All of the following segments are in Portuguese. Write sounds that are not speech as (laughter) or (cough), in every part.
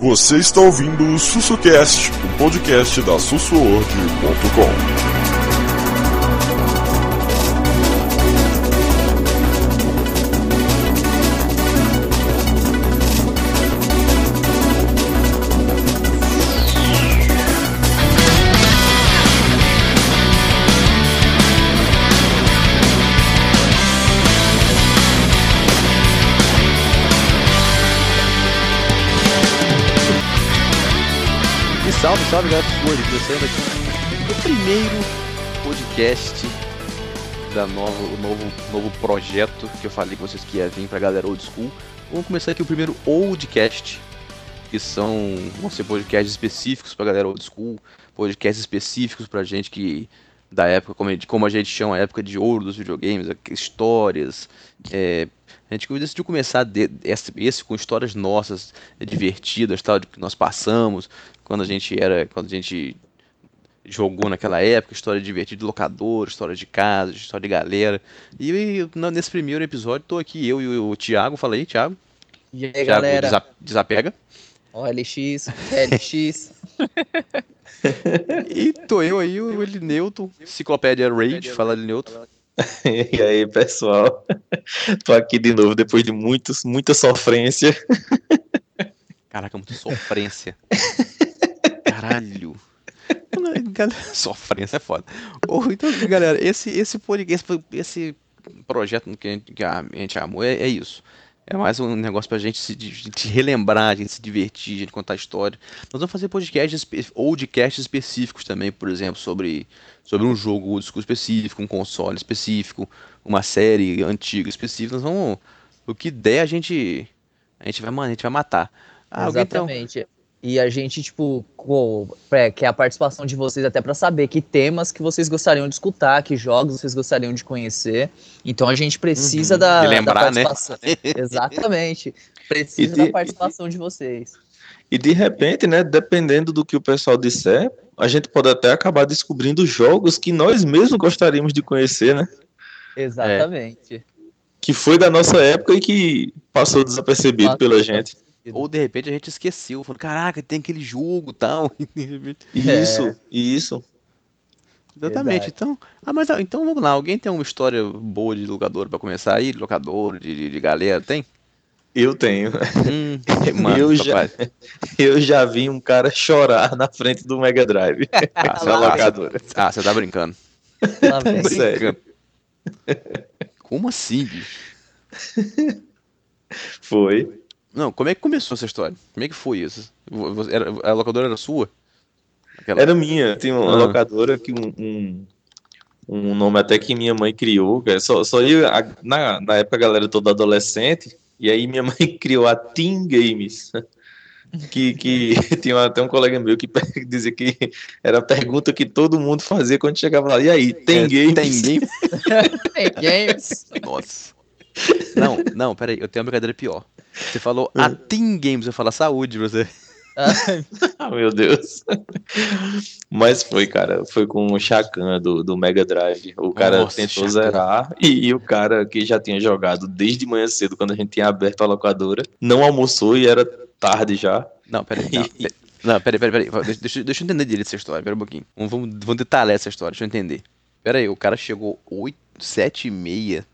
Você está ouvindo o SussuCast, o podcast da sussuorg.com. Salve, galera do Sword, começando aqui o primeiro podcast da novo, novo, novo projeto que eu falei com vocês que ia vir pra galera old school. Vamos começar aqui o primeiro oldcast, que são, vão ser podcasts específicos pra galera old school, podcasts específicos pra gente que da época, como a gente, como a gente chama, a época de ouro dos videogames, histórias, é, a gente decidiu começar de, esse, esse, com histórias nossas, divertidas, tal, de que nós passamos, quando a gente era, quando a gente jogou naquela época, história divertida de locador, história de casa, história de galera. E, e nesse primeiro episódio tô aqui eu e o, o Thiago, falei, Thiago. E aí, Thiago, galera? Desa desapega. OLX, LX. (laughs) e tô eu aí, o Elineuto, Enciclopédia Rage, fala Elineuto. (laughs) E aí, pessoal? (laughs) Tô aqui de novo depois de muitos, muita sofrência. Caraca, muita sofrência. Caralho. (laughs) Sofrência é foda. então, galera, esse, esse podcast, esse projeto que a gente, que a gente amou é, é isso. É mais um negócio pra gente se de relembrar, a gente se divertir, a gente contar história. Nós vamos fazer podcasts ou de casts específicos também, por exemplo, sobre, sobre um jogo específico, um console específico, uma série antiga específica. Nós vamos. O que der, a gente. A gente vai, a gente vai matar. Ah, Exatamente. Então... E a gente, tipo, é, quer a participação de vocês até para saber que temas que vocês gostariam de escutar, que jogos vocês gostariam de conhecer. Então a gente precisa uhum. da, lembrar, da né? participação. Né? (laughs) Exatamente. Precisa de, da participação de vocês. E de repente, né, dependendo do que o pessoal disser, a gente pode até acabar descobrindo jogos que nós mesmos gostaríamos de conhecer, né? Exatamente. É. Que foi da nossa época e que passou desapercebido pela gente. Ou de repente a gente esqueceu, falou, caraca, tem aquele jogo tal. (laughs) isso, é. isso. Exatamente. Verdade. Então, ah, mas então vamos lá. Alguém tem uma história boa de locador para começar aí? Locador, de, de, de galera, tem? Eu tenho. Hum, (laughs) mano, eu, já, (laughs) eu já vi um cara chorar na frente do Mega Drive. Ah, você, locadora. ah, você tá brincando. Tá brincando. Como assim, bicho? Foi. Não, como é que começou essa história? Como é que foi isso? Era, a locadora era sua? Aquela... Era minha. Tem uma ah. locadora que um, um, um, nome até que minha mãe criou. Só, só eu, na, na época a galera toda adolescente, e aí minha mãe (laughs) criou a Team Games. Que, que (laughs) tinha até um colega meu que (laughs) dizia que era a pergunta que todo mundo fazia quando chegava lá. E aí, tem é, games? Tem games? tem games? Nossa. Não, não, peraí, eu tenho uma brincadeira pior. Você falou a Team Games, eu falo saúde você. (laughs) ah, meu Deus. Mas foi, cara. Foi com o Chacan do, do Mega Drive. O cara Nossa, tentou Chacan. zerar e, e, o cara que já tinha jogado desde manhã cedo, quando a gente tinha aberto a locadora, não almoçou e era tarde já. Não, peraí. Não, (laughs) não peraí, peraí, peraí. Deixa, deixa eu entender direito essa história. Pera um pouquinho. Vamos, vamos detalhar essa história, deixa eu entender. Pera aí, o cara chegou 8, 7 e meia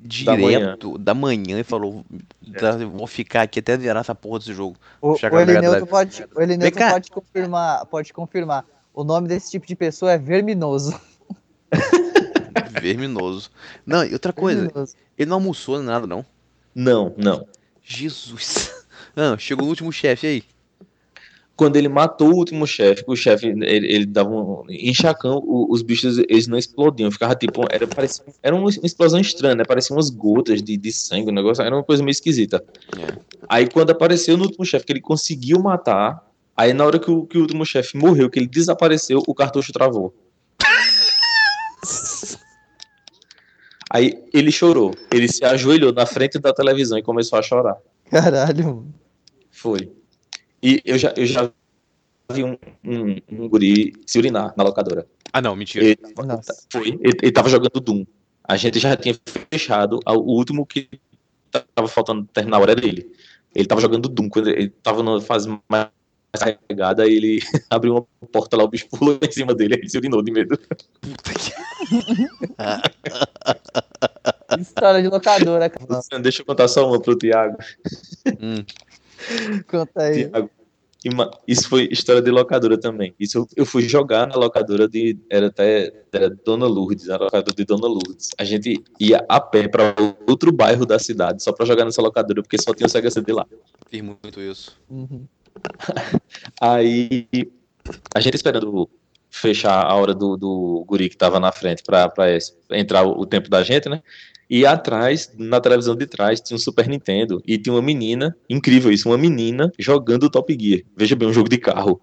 direto da manhã, da manhã e falou: é. vou ficar aqui até virar essa porra desse jogo. O, o Elineuto, pode, o Elineuto pode confirmar, pode confirmar. O nome desse tipo de pessoa é verminoso. (laughs) verminoso. Não, e outra coisa, verminoso. ele não almoçou nada, não. Não, não. Jesus. Não, (laughs) chegou o último chefe aí quando ele matou o último chefe, o chefe, ele, ele dava um. Em Chacão, os bichos eles não explodiam, ficava tipo. Era, parecia, era uma explosão estranha, né? Parecia umas gotas de, de sangue, o negócio era uma coisa meio esquisita. É. Aí quando apareceu no último chefe, que ele conseguiu matar, aí na hora que o, que o último chefe morreu, que ele desapareceu, o cartucho travou. (laughs) Aí ele chorou. Ele se ajoelhou na frente da televisão e começou a chorar. Caralho. Foi. E eu já, eu já vi um, um, um guri se urinar na locadora. Ah, não, mentira. Ele, foi, ele, ele tava jogando Doom. A gente já tinha fechado, o último que tava faltando terminar a hora dele. Ele tava jogando Doom, quando ele tava na fase mais carregada, aí ele (laughs) abriu uma porta lá, o bicho pulou em cima dele, ele se urinou de medo. Puta (laughs) que... História de locadora, cara. Deixa eu contar só uma pro Thiago. Hum. Conta aí. Thiago, isso foi história de locadora também. Isso eu, eu, fui jogar na locadora de. Era até. Era Dona Lourdes, a locadora de Dona Lourdes. A gente ia a pé para outro bairro da cidade só para jogar nessa locadora, porque só tinha o Sega CD lá. Fiz muito isso. Uhum. (laughs) Aí a gente esperando fechar a hora do, do guri que tava na frente para entrar o, o tempo da gente, né? E atrás, na televisão de trás, tinha um Super Nintendo e tinha uma menina, incrível isso, uma menina jogando Top Gear. Veja bem, um jogo de carro.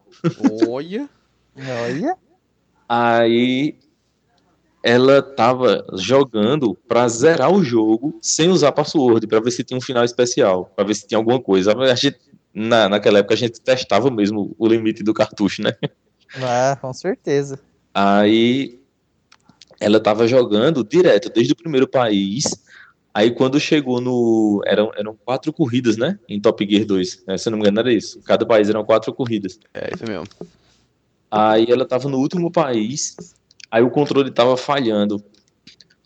Olha! Olha! Aí ela tava jogando para zerar o jogo sem usar password, para ver se tinha um final especial, para ver se tinha alguma coisa. A gente, na, naquela época a gente testava mesmo o limite do cartucho, né? Ah, com certeza. Aí ela estava jogando direto, desde o primeiro país. Aí quando chegou no. Eram, eram quatro corridas, né? Em Top Gear 2. Né? Se eu não me engano, era isso. Cada país eram quatro corridas. É, isso mesmo. Aí ela estava no último país. Aí o controle estava falhando.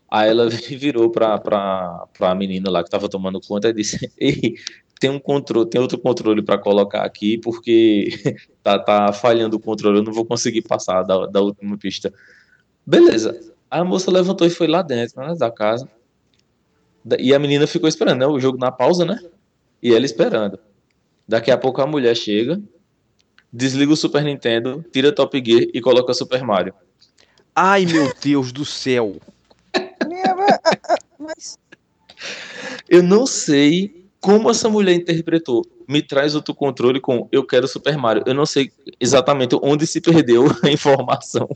Aí ela (laughs) virou pra, pra, pra menina lá que estava tomando conta e disse: (laughs) Ei, tem um controle, tem outro controle para colocar aqui, porque (laughs) tá, tá falhando o controle, eu não vou conseguir passar da, da última pista. Beleza. A moça levantou e foi lá dentro né, da casa. E a menina ficou esperando, né? O jogo na pausa, né? E ela esperando. Daqui a pouco a mulher chega, desliga o Super Nintendo, tira Top Gear e coloca Super Mario. Ai, meu Deus do céu! Eu não sei como essa mulher interpretou. Me traz outro controle com eu quero Super Mario. Eu não sei exatamente onde se perdeu (laughs) a informação,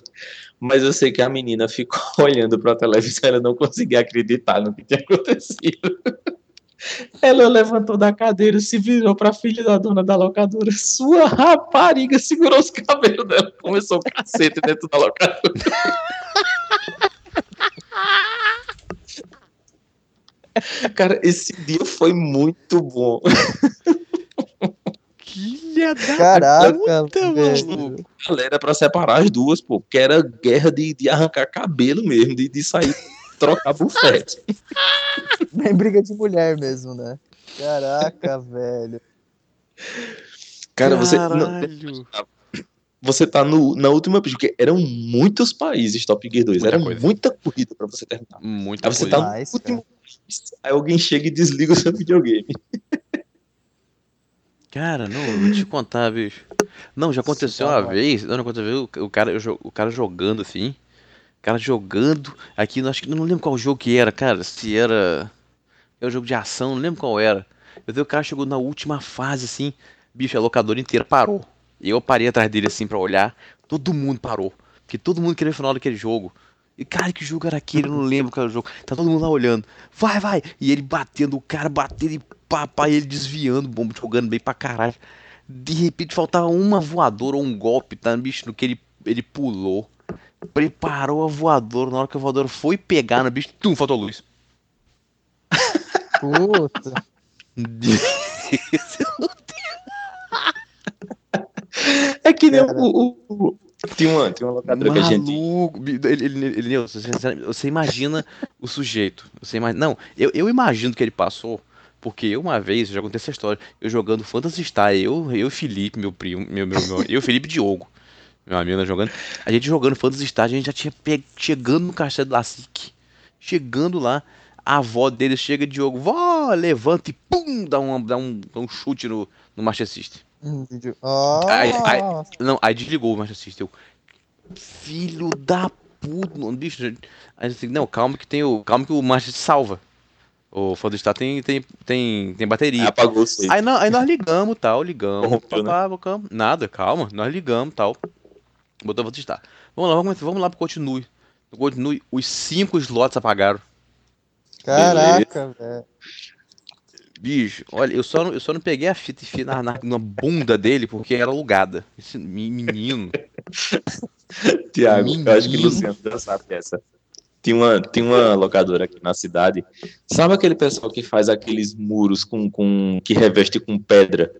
mas eu sei que a menina ficou (laughs) olhando para a televisão, ela não conseguia acreditar no que tinha acontecido. Ela levantou da cadeira, se virou para a filha da dona da locadora. Sua rapariga segurou os cabelos dela, começou o cacete dentro da locadora. Cara, esse dia foi muito bom. Filha da Caraca, puta, mano. Galera, pra separar as duas, pô, que era guerra de, de arrancar cabelo mesmo, de, de sair trocar bufete. Nem (laughs) briga de mulher mesmo, né? Caraca, (laughs) velho. Cara, você. Não, você tá no, na última pista, porque eram muitos países Top Gear 2, muita era coisa. muita corrida pra você terminar. Muita Aí você coisa. tá no nice, último Aí alguém chega e desliga o seu videogame. (laughs) Cara, não, vou te contar, bicho. Não, já aconteceu uma vez, não, aconteceu, o cara, o cara jogando assim, o cara jogando, aqui, acho que não lembro qual jogo que era, cara, se era, era um jogo de ação, não lembro qual era. Eu vi o cara chegou na última fase, assim, bicho, a locadora inteira parou. E eu parei atrás dele, assim, pra olhar, todo mundo parou, porque todo mundo queria o final daquele jogo. E cara, que jogo era aquele? Eu não lembro qual era o jogo. Tá todo mundo lá olhando. Vai, vai! E ele batendo, o cara batendo e papai, ele desviando, bomba, jogando bem pra caralho. De repente faltava uma voadora ou um golpe, tá? Bicho, no que ele, ele pulou. Preparou a voadora. Na hora que a voadora foi pegar no bicho, tum, faltou luz. Puta. (laughs) é que nem o, o, tem uma, tem uma locadora Maluco. que a gente. Ele, ele, ele, você, você imagina o sujeito. Você imagina, não, eu, eu imagino que ele passou. Porque eu uma vez, eu já contei essa história, eu jogando Phantasy Star, eu, eu Felipe, meu primo, meu, meu, meu eu Felipe Diogo, meu amigo jogando, a gente jogando Phantasy Star, a gente já tinha pe... chegando no castelo do Lacique, chegando lá, a avó dele chega, Diogo, vó, levanta e pum, dá um, dá um, dá um chute no, no Master System. Oh. Aí, aí, não, aí desligou o Master System. Eu, filho da puta, não, bicho. Aí assim, não, calma que tem o. Calma que o Master salva. O Fodestar tem, tem, tem, tem bateria. apagou aí, aí, aí nós ligamos tal, ligamos. Papá, né? Nada, calma, nós ligamos tal. Botou Fodestar. Vamos lá, vamos, vamos lá pro continue. continue, os cinco slots apagaram. Caraca, velho. Bicho, olha, eu só não, eu só não peguei a fita e fui na, na, na bunda dele porque era alugada. Esse menino. (laughs) Tiago, eu acho que o Luciano já sabe essa. Tinha uma, tinha uma locadora aqui na cidade. Sabe aquele pessoal que faz aqueles muros com, com que reveste com pedra?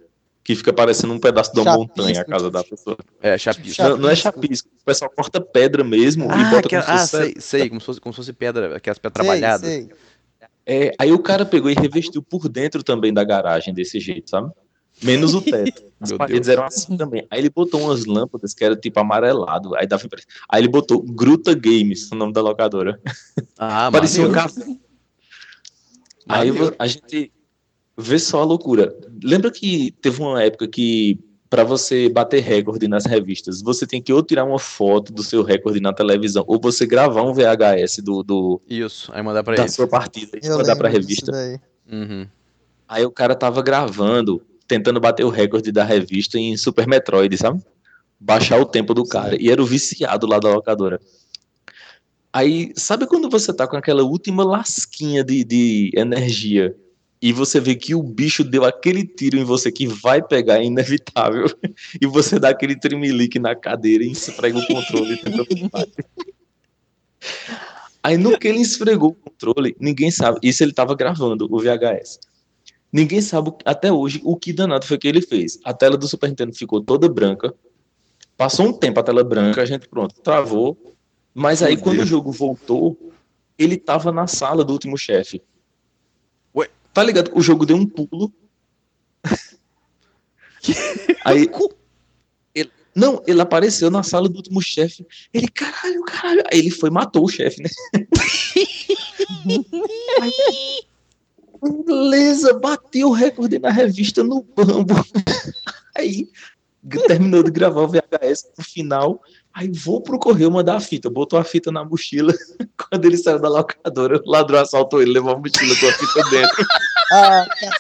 Que fica parecendo um pedaço de uma chapisco. montanha a casa da pessoa. É, chapisco. Não, não é chapisco. O pessoal corta pedra mesmo ah, e bota que, como ah, sei, sei, como se fosse, como se fosse pedra, aquelas pedras trabalhadas. Sei. É, aí o cara pegou e revestiu por dentro também da garagem desse jeito, sabe? Menos o teto. As paredes eram assim também. Aí ele botou umas lâmpadas que era tipo amarelado. Aí dava Aí ele botou Gruta Games, o nome da locadora. Ah, (laughs) Parecia um café. Aí a gente vê só a loucura. Lembra que teve uma época que para você bater recorde nas revistas, você tem que ou tirar uma foto do seu recorde na televisão, ou você gravar um VHS do, do isso, aí mandar para da sua partida e mandar para revista. Uhum. Aí o cara tava gravando tentando bater o recorde da revista em Super Metroid, sabe? Baixar o tempo do cara. E era o viciado lá da locadora. Aí, sabe quando você tá com aquela última lasquinha de, de energia e você vê que o bicho deu aquele tiro em você que vai pegar, é inevitável, e você dá aquele tremelique na cadeira e esfrega o controle Aí no que ele esfregou o controle, ninguém sabe. Isso ele tava gravando o VHS. Ninguém sabe até hoje o que danado foi que ele fez. A tela do Super Nintendo ficou toda branca. Passou um tempo a tela branca, a gente pronto, travou. Mas aí quando o jogo voltou, ele tava na sala do último chefe. Tá ligado? O jogo deu um pulo. (laughs) aí ele, não, ele apareceu na sala do último chefe. Ele, caralho, caralho. Aí ele foi matou o chefe, né? (laughs) Beleza, bateu o recorde na revista no Bambo. (laughs) Aí terminou de gravar o VHS no final. Aí vou pro correio mandar a fita. Botou a fita na mochila. Quando ele saiu da locadora, o ladrão assaltou ele, levou a mochila com a fita dentro. Ah, (laughs)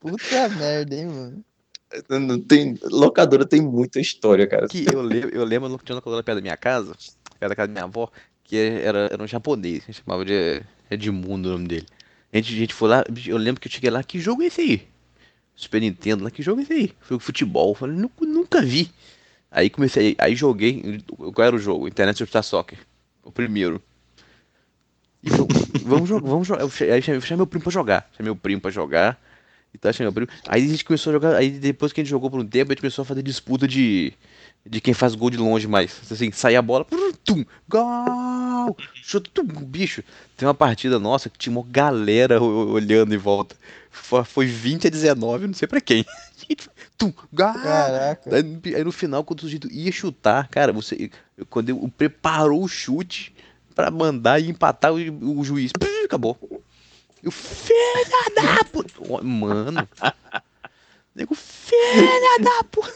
Puta merda, hein, mano. Tem, locadora tem muita história, cara. Que eu, lembro, eu lembro que tinha uma locadora perto da minha casa, perto da casa da minha avó, que era, era um japonês, a gente chamava de Edmundo o nome dele. A gente, a gente foi lá, eu lembro que eu cheguei lá, que jogo é esse aí? Super Nintendo, lá, que jogo é esse aí? Foi futebol, eu falei, nunca, nunca vi. Aí comecei, aí joguei, qual era o jogo? Internet Superstar Soccer, o primeiro. E eu, vamos jogar, vamos jogar. Aí chamei, chamei meu primo pra jogar, chamei meu primo pra jogar. E tá achando Aí a gente começou a jogar. Aí depois que a gente jogou por um tempo, a gente começou a fazer disputa de. De quem faz gol de longe mais. Assim, sair a bola. Tum, gol! Chuta, tum, bicho. Tem uma partida nossa que tinha uma galera olhando em volta. Foi 20 a 19, não sei pra quem. (laughs) tum! Caraca. Aí, no final, quando o sujeito ia chutar, cara, você. Quando eu preparou o chute pra mandar e empatar o, o juiz. Acabou. Eu, filha da puta. Mano. (laughs) Nego, filha da puta.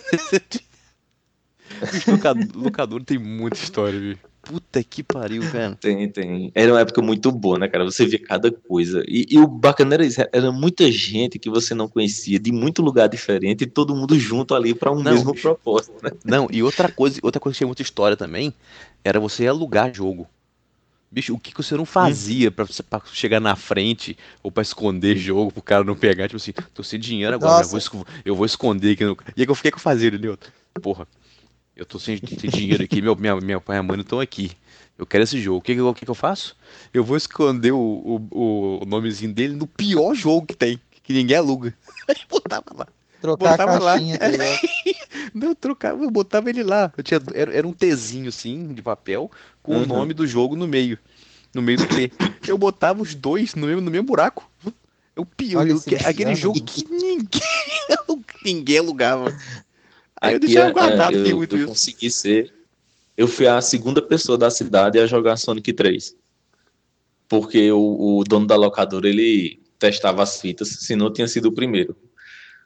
(laughs) locador tem muita história, viu? Puta que pariu, velho. Tem, tem. Era uma época muito boa, né, cara? Você via cada coisa. E, e, o bacana era isso, era muita gente que você não conhecia, de muito lugar diferente, e todo mundo junto ali para um não, mesmo propósito, né? Não, e outra coisa, outra coisa que tinha muita história também, era você alugar jogo. Bicho, o que, que você não fazia pra, pra chegar na frente ou pra esconder jogo pro cara não pegar? Tipo assim, tô sem dinheiro agora, eu vou, eu vou, esconder aqui. No... E aí o que que eu fazia, entendeu? Porra, eu tô sem, sem dinheiro aqui, meu, minha, minha pai e minha mãe não estão aqui. Eu quero esse jogo. O que, que, eu faço? Eu vou esconder o, o, o nomezinho dele no pior jogo que tem, que ninguém aluga. (laughs) Aí botava lá. Trocar botava a caixinha, lá. (laughs) Não, eu trocava, eu botava ele lá. Eu tinha, era, era um Tzinho assim, de papel, com uhum. o nome do jogo no meio. No meio do T. Eu botava os dois no mesmo, no mesmo buraco. Eu pior, eu, aquele jogo que ninguém, (laughs) ninguém alugava. Aí eu deixava é, guardado, eu, muito eu isso. consegui ser. Eu fui a segunda pessoa da cidade a jogar Sonic 3. Porque o, o dono da locadora ele testava as fitas, senão tinha sido o primeiro.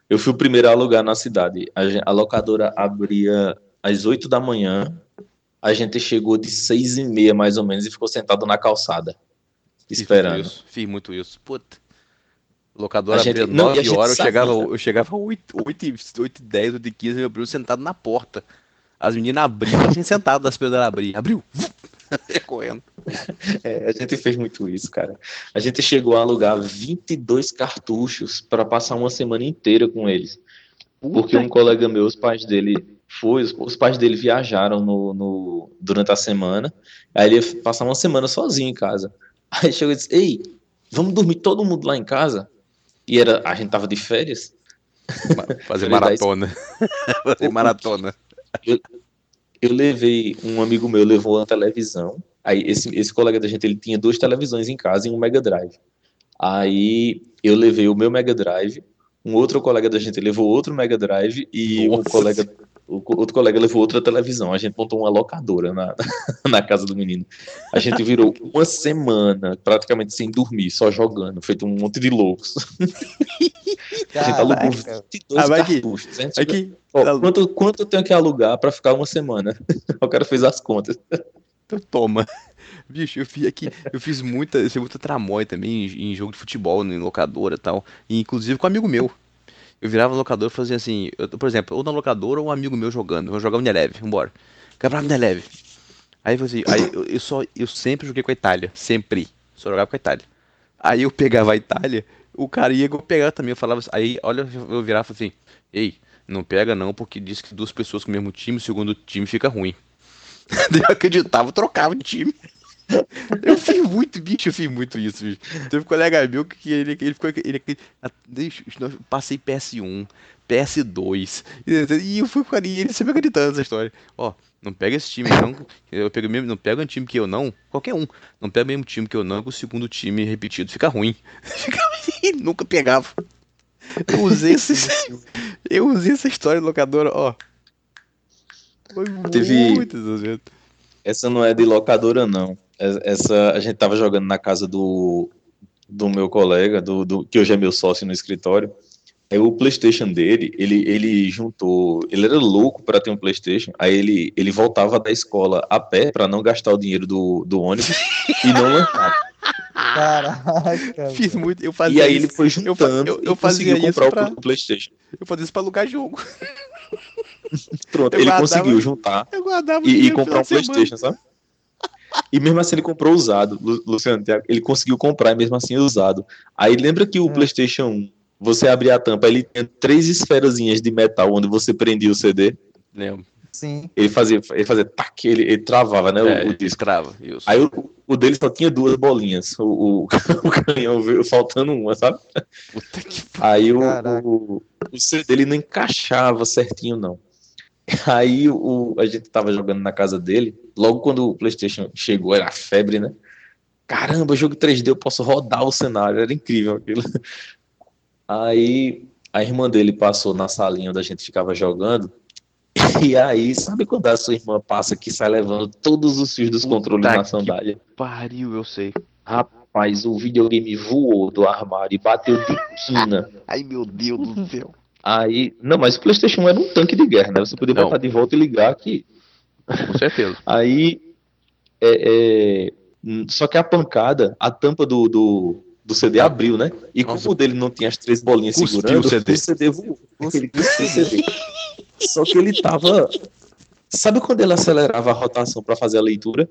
Eu fui o primeiro a alugar na cidade. A, a locadora abria às 8 da manhã. A gente chegou de seis e meia, mais ou menos, e ficou sentado na calçada. Esperando. Fiz muito isso. Fiz muito isso. Puta. Locadora gente, abria 9 horas, eu chegava, eu chegava 8, 8, 8 10, 8 15, eu abriu sentado na porta. As meninas abriam, a gente sentado das pedras abrir. Abriu! (laughs) correndo. É, a gente fez muito isso, cara. A gente chegou a alugar 22 cartuchos para passar uma semana inteira com eles. porque um colega meu, os pais dele foi, os pais dele viajaram no, no, durante a semana, aí ele ia passar uma semana sozinho em casa. Aí chegou e disse, ei, vamos dormir todo mundo lá em casa? E era, a gente tava de férias. (laughs) Fazer maratona. (laughs) Fazer maratona. Eu, eu levei, um amigo meu levou uma televisão, aí esse, esse colega da gente, ele tinha duas televisões em casa e um Mega Drive. Aí eu levei o meu Mega Drive, um outro colega da gente levou outro Mega Drive e Nossa. um colega o outro colega levou outra televisão. A gente montou uma locadora na, (laughs) na casa do menino. A gente virou uma semana praticamente sem dormir, só jogando, feito um monte de loucos. a gente alugou 22 ah, cartuchos. Aqui, aqui. Ó, tá quanto, quanto eu tenho que alugar para ficar uma semana? (laughs) o cara fez as contas. Então toma. Bicho, eu fiz aqui, eu fiz muita, eu fiz muita tramóia também em, em jogo de futebol, em locadora e tal. E inclusive com um amigo meu eu virava no locador e fazia assim, eu, por exemplo, ou na locadora ou um amigo meu jogando, vou jogar o Neleve, vambora. Campeonato Neleve. Aí, assim, aí eu, eu, só, eu sempre joguei com a Itália, sempre. Só jogava com a Itália. Aí eu pegava a Itália, o cara ia pegar também, eu falava aí, olha, eu virava assim, ei, não pega não, porque diz que duas pessoas com o mesmo time, o segundo time fica ruim. (laughs) eu acreditava, trocava de time. Eu fiz muito, bicho, eu fiz muito isso, bicho. Teve um colega meu que ele, ele ficou. Ele, deixa, passei PS1, PS2. E eu fui com ele, ele sempre acreditando nessa história. Ó, não pega esse time, não. Eu pego mesmo, não pega um time que eu não, qualquer um. Não pega o mesmo time que eu não, que o segundo time repetido fica ruim. (laughs) Fica ruim, nunca pegava. Eu usei esse, (laughs) eu usei essa história locadora, ó. Foi Teve... Essa não é de locadora, não. Essa a gente tava jogando na casa do, do meu colega, do, do que hoje é meu sócio no escritório. Aí o PlayStation dele, ele, ele juntou, ele era louco para ter um PlayStation. Aí ele, ele voltava da escola a pé para não gastar o dinheiro do, do ônibus e não lançava. Caraca. (laughs) Fiz muito, eu fazia E aí isso. ele foi juntando eu, eu, eu fazia comprar pra... o PlayStation. Eu fazia isso para alugar jogo. (laughs) Pronto, eu ele guardava, conseguiu juntar e, e comprar um PlayStation, sabe? E mesmo assim ele comprou usado, Luciano, ele conseguiu comprar e mesmo assim usado. Aí lembra que o hum. PlayStation 1, você abria a tampa, ele tinha três esferazinhas de metal onde você prendia o CD? Lembro. Sim. Ele fazia, ele fazia tac, ele, ele travava, né? É, o, o disco. Trava, isso. Aí o, o dele só tinha duas bolinhas. O, o, (laughs) o canhão veio faltando uma, sabe? Puta que Aí o, o, o CD dele não encaixava certinho, não. (laughs) Aí o, a gente tava jogando na casa dele, logo quando o PlayStation chegou, era febre, né? Caramba, jogo 3D, eu posso rodar o cenário, era incrível aquilo. (laughs) Aí a irmã dele passou na salinha onde a gente ficava jogando. (laughs) E aí, sabe quando a sua irmã passa que sai levando todos os fios dos Puta controles na sandália? Pariu, eu sei. Rapaz, o videogame voou do armário e bateu de quina. Ai, meu Deus do céu. Aí, não, mas o PlayStation 1 era um tanque de guerra, né? Você podia não. botar de volta e ligar aqui. Com certeza. (laughs) Aí, é, é, só que a pancada, a tampa do, do, do CD abriu, né? E Nossa. como o dele não tinha as três bolinhas Cuspiu segurando, o CD, o CD voou. Ele o CD. Só que ele tava. Sabe quando ele acelerava a rotação para fazer a leitura?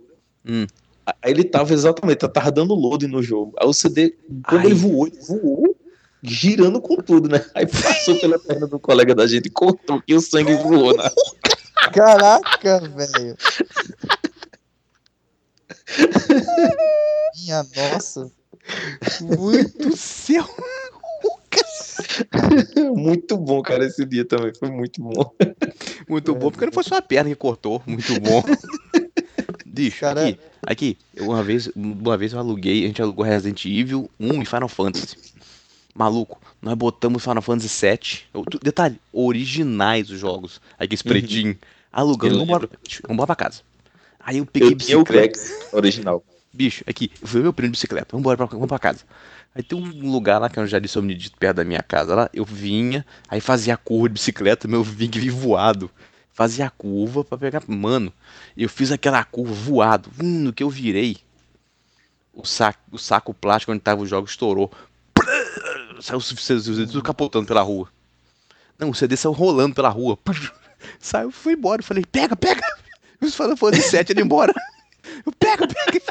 Hum. Aí ele tava exatamente, tava dando load no jogo. Aí o CD, quando Ai. ele voou, ele voou girando com tudo, né? Aí passou pela perna do colega da gente, cortou e o sangue voou. Né? Caraca, velho. Minha nossa. Muito céu. muito bom, cara, esse dia também. Foi muito bom. Muito bom, porque não foi só a perna que cortou. Muito bom. Bicho, cara... aqui, aqui, uma vez, uma vez eu aluguei, a gente alugou Resident Evil 1 e Final Fantasy. Maluco, nós botamos Final Fantasy VII. Detalhe, originais os jogos. Aí que esse pretinho. Uhum. Alugando, vamos embora, vamos embora pra casa. Aí eu peguei eu bicicleta. o original. Bicho, aqui, foi meu primo de bicicleta. Vamos embora pra, vamos pra casa. Aí tem um lugar lá que eu já disse dito perto da minha casa lá. Eu vinha, aí fazia a curva de bicicleta, meu vinha voado. Fazia a curva pra pegar. Mano, eu fiz aquela curva voado. Hum, no que eu virei, o saco, o saco plástico onde tava o jogo estourou saiu o CD tudo capotando pela rua. Não, o CD saiu rolando pela rua. (laughs) Saiu, foi embora. Eu falei, pega, pega! Os Final Fantasy 7 indo embora. Eu pega, pega!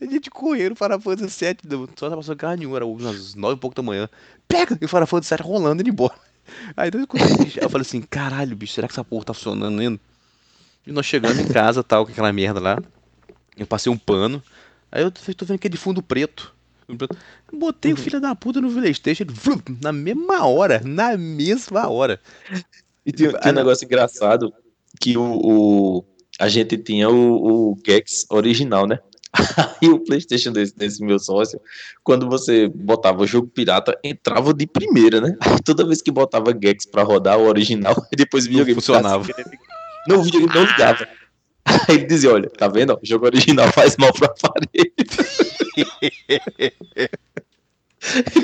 A gente correndo, Final Fantasy 7, só tava passando carro nenhuma, era umas 9 e pouco da manhã. Pega! E o Final Fantasy 7 rolando indo embora. Aí eu, eu falei assim, caralho, bicho, será que essa porra tá funcionando ainda? E nós chegando em casa, tal, com aquela merda lá. Eu passei um pano. Aí eu tô vendo aquele fundo preto. Botei o filho da puta no Playstation na mesma hora. Na mesma hora. E tem, tem um negócio engraçado que o, o, a gente tinha o, o Gex original, né? Aí (laughs) o PlayStation desse, desse, meu sócio, quando você botava o jogo pirata, entrava de primeira, né? Aí (laughs) toda vez que botava Gex pra rodar o original, (laughs) depois vinha o funcionava. Não, o videogame não ligava. Aí ele dizia: Olha, tá vendo? O jogo original faz mal pro aparelho. (laughs)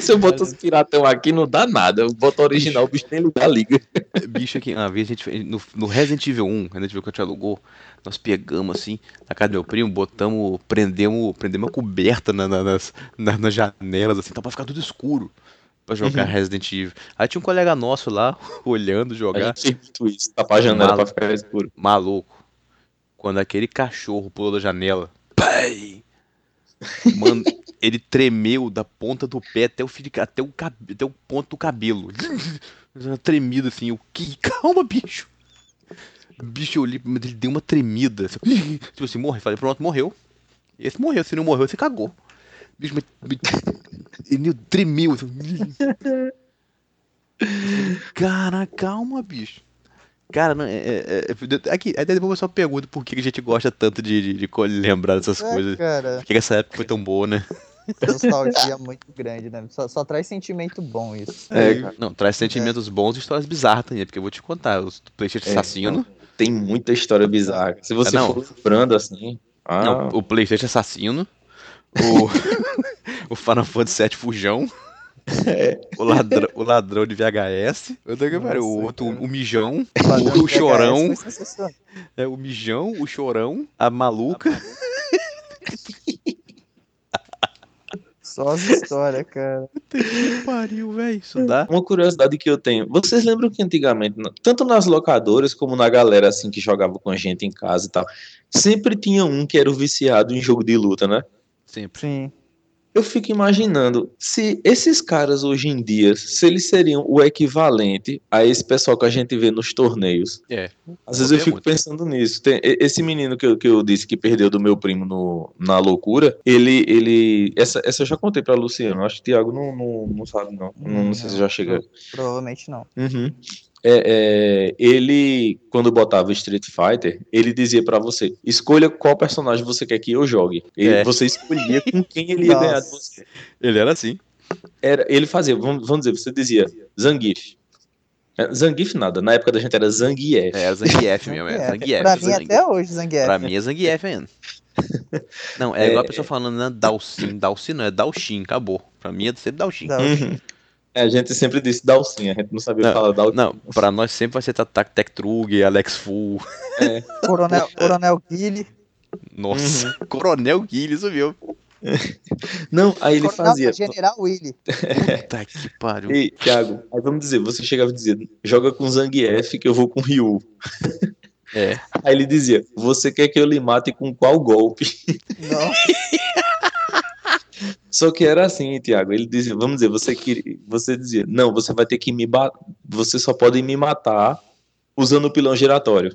Se eu boto os piratão aqui, não dá nada. Eu boto original, o bicho nem ligar, liga. (laughs) Bicho aqui, uma vez a gente no, no Resident Evil 1, Resident Evil que a gente alugou, nós pegamos assim, na casa do meu primo, botamos, prendemos, prendemos uma coberta na, na, nas, na, nas janelas, assim, então pra ficar tudo escuro pra jogar uhum. Resident Evil. Aí tinha um colega nosso lá, (laughs) olhando jogar. A gente muito isso, tapar a janela Malu... pra ficar escuro. Maluco. Quando aquele cachorro pulou da janela, pai! Mano, ele tremeu da ponta do pé até o, até o, até o ponto do cabelo. Tremido assim, o que? Calma, bicho. Bicho, eu olhei, mas ele deu uma tremida. Assim, tipo assim, morre. Falei, pronto, morreu. Esse morreu, se não morreu, você cagou. Bicho, mas, (laughs) ele tremeu. Assim. (laughs) Cara, calma, bicho. Cara, não, é, é, é, aqui, até depois eu só pergunto por que a gente gosta tanto de, de, de lembrar dessas é, coisas. Cara. Por que essa época foi tão boa, né? (laughs) Nostalgia muito grande, né? Só, só, traz sentimento bom isso. É, não, traz sentimentos bons e histórias bizarras também, porque eu vou te contar, os Playstation Assassino. Tem muita história bizarra. Se você não, for lembrando assim. Ah... Não, o Playstation Assassino, o, (laughs) o Final Fantasy VII Fujão. É. O, ladrão, o ladrão de VHS. Nossa, o outro, o, o mijão, o, o chorão. É, o mijão, o chorão, a maluca. (laughs) Só as histórias, cara. Que pariu, velho. Isso dá. Uma curiosidade que eu tenho. Vocês lembram que antigamente, tanto nas locadoras como na galera assim que jogava com a gente em casa e tal, sempre tinha um que era o viciado em jogo de luta, né? Sempre. Sim eu fico imaginando se esses caras hoje em dia, se eles seriam o equivalente a esse pessoal que a gente vê nos torneios. É. Às vezes eu fico muito. pensando nisso. Tem, esse menino que eu, que eu disse que perdeu do meu primo no, na loucura, ele. ele essa, essa eu já contei pra Luciano. Acho que o Thiago não, não, não sabe, não. Não, não sei se já chega. Provavelmente não. Uhum é, é, ele, quando botava Street Fighter, ele dizia para você: escolha qual personagem você quer que eu jogue. Ele, é. Você escolhia com quem ele ia Nossa. ganhar de você. Ele era assim. Era, ele fazia, vamos, vamos dizer, você dizia Zangief. É, Zangief nada, na época da gente era Zangief. É, Zangief mesmo, é Zangief. Pra mim até hoje, Zangief. Pra mim é Zangief ainda. (laughs) Não, é, é igual a pessoa falando, né, Dalsin, Dalsin não, é Dalshin, acabou. Pra mim é sempre Dalshin. Dalshin. Uhum. É, a gente sempre disse Dalsin, a gente não sabia não, falar Dalsin. Não, pra nós sempre vai ser Tactec Trug, Alex Full. É. (laughs) Coronel, Coronel Guile. Nossa, uhum. (laughs) Coronel Guile, isso viu? (laughs) Não, aí ele Coronel fazia. General Willy. Puta que pariu. Ei, Thiago, aí vamos dizer, você chegava e dizia, joga com Zangief que eu vou com Ryu. É. Aí ele dizia, você quer que eu lhe mate com qual golpe? Não. Só que era assim, Tiago. Ele dizia, vamos dizer, você que você dizia, não, você vai ter que me você só pode me matar usando o pilão giratório.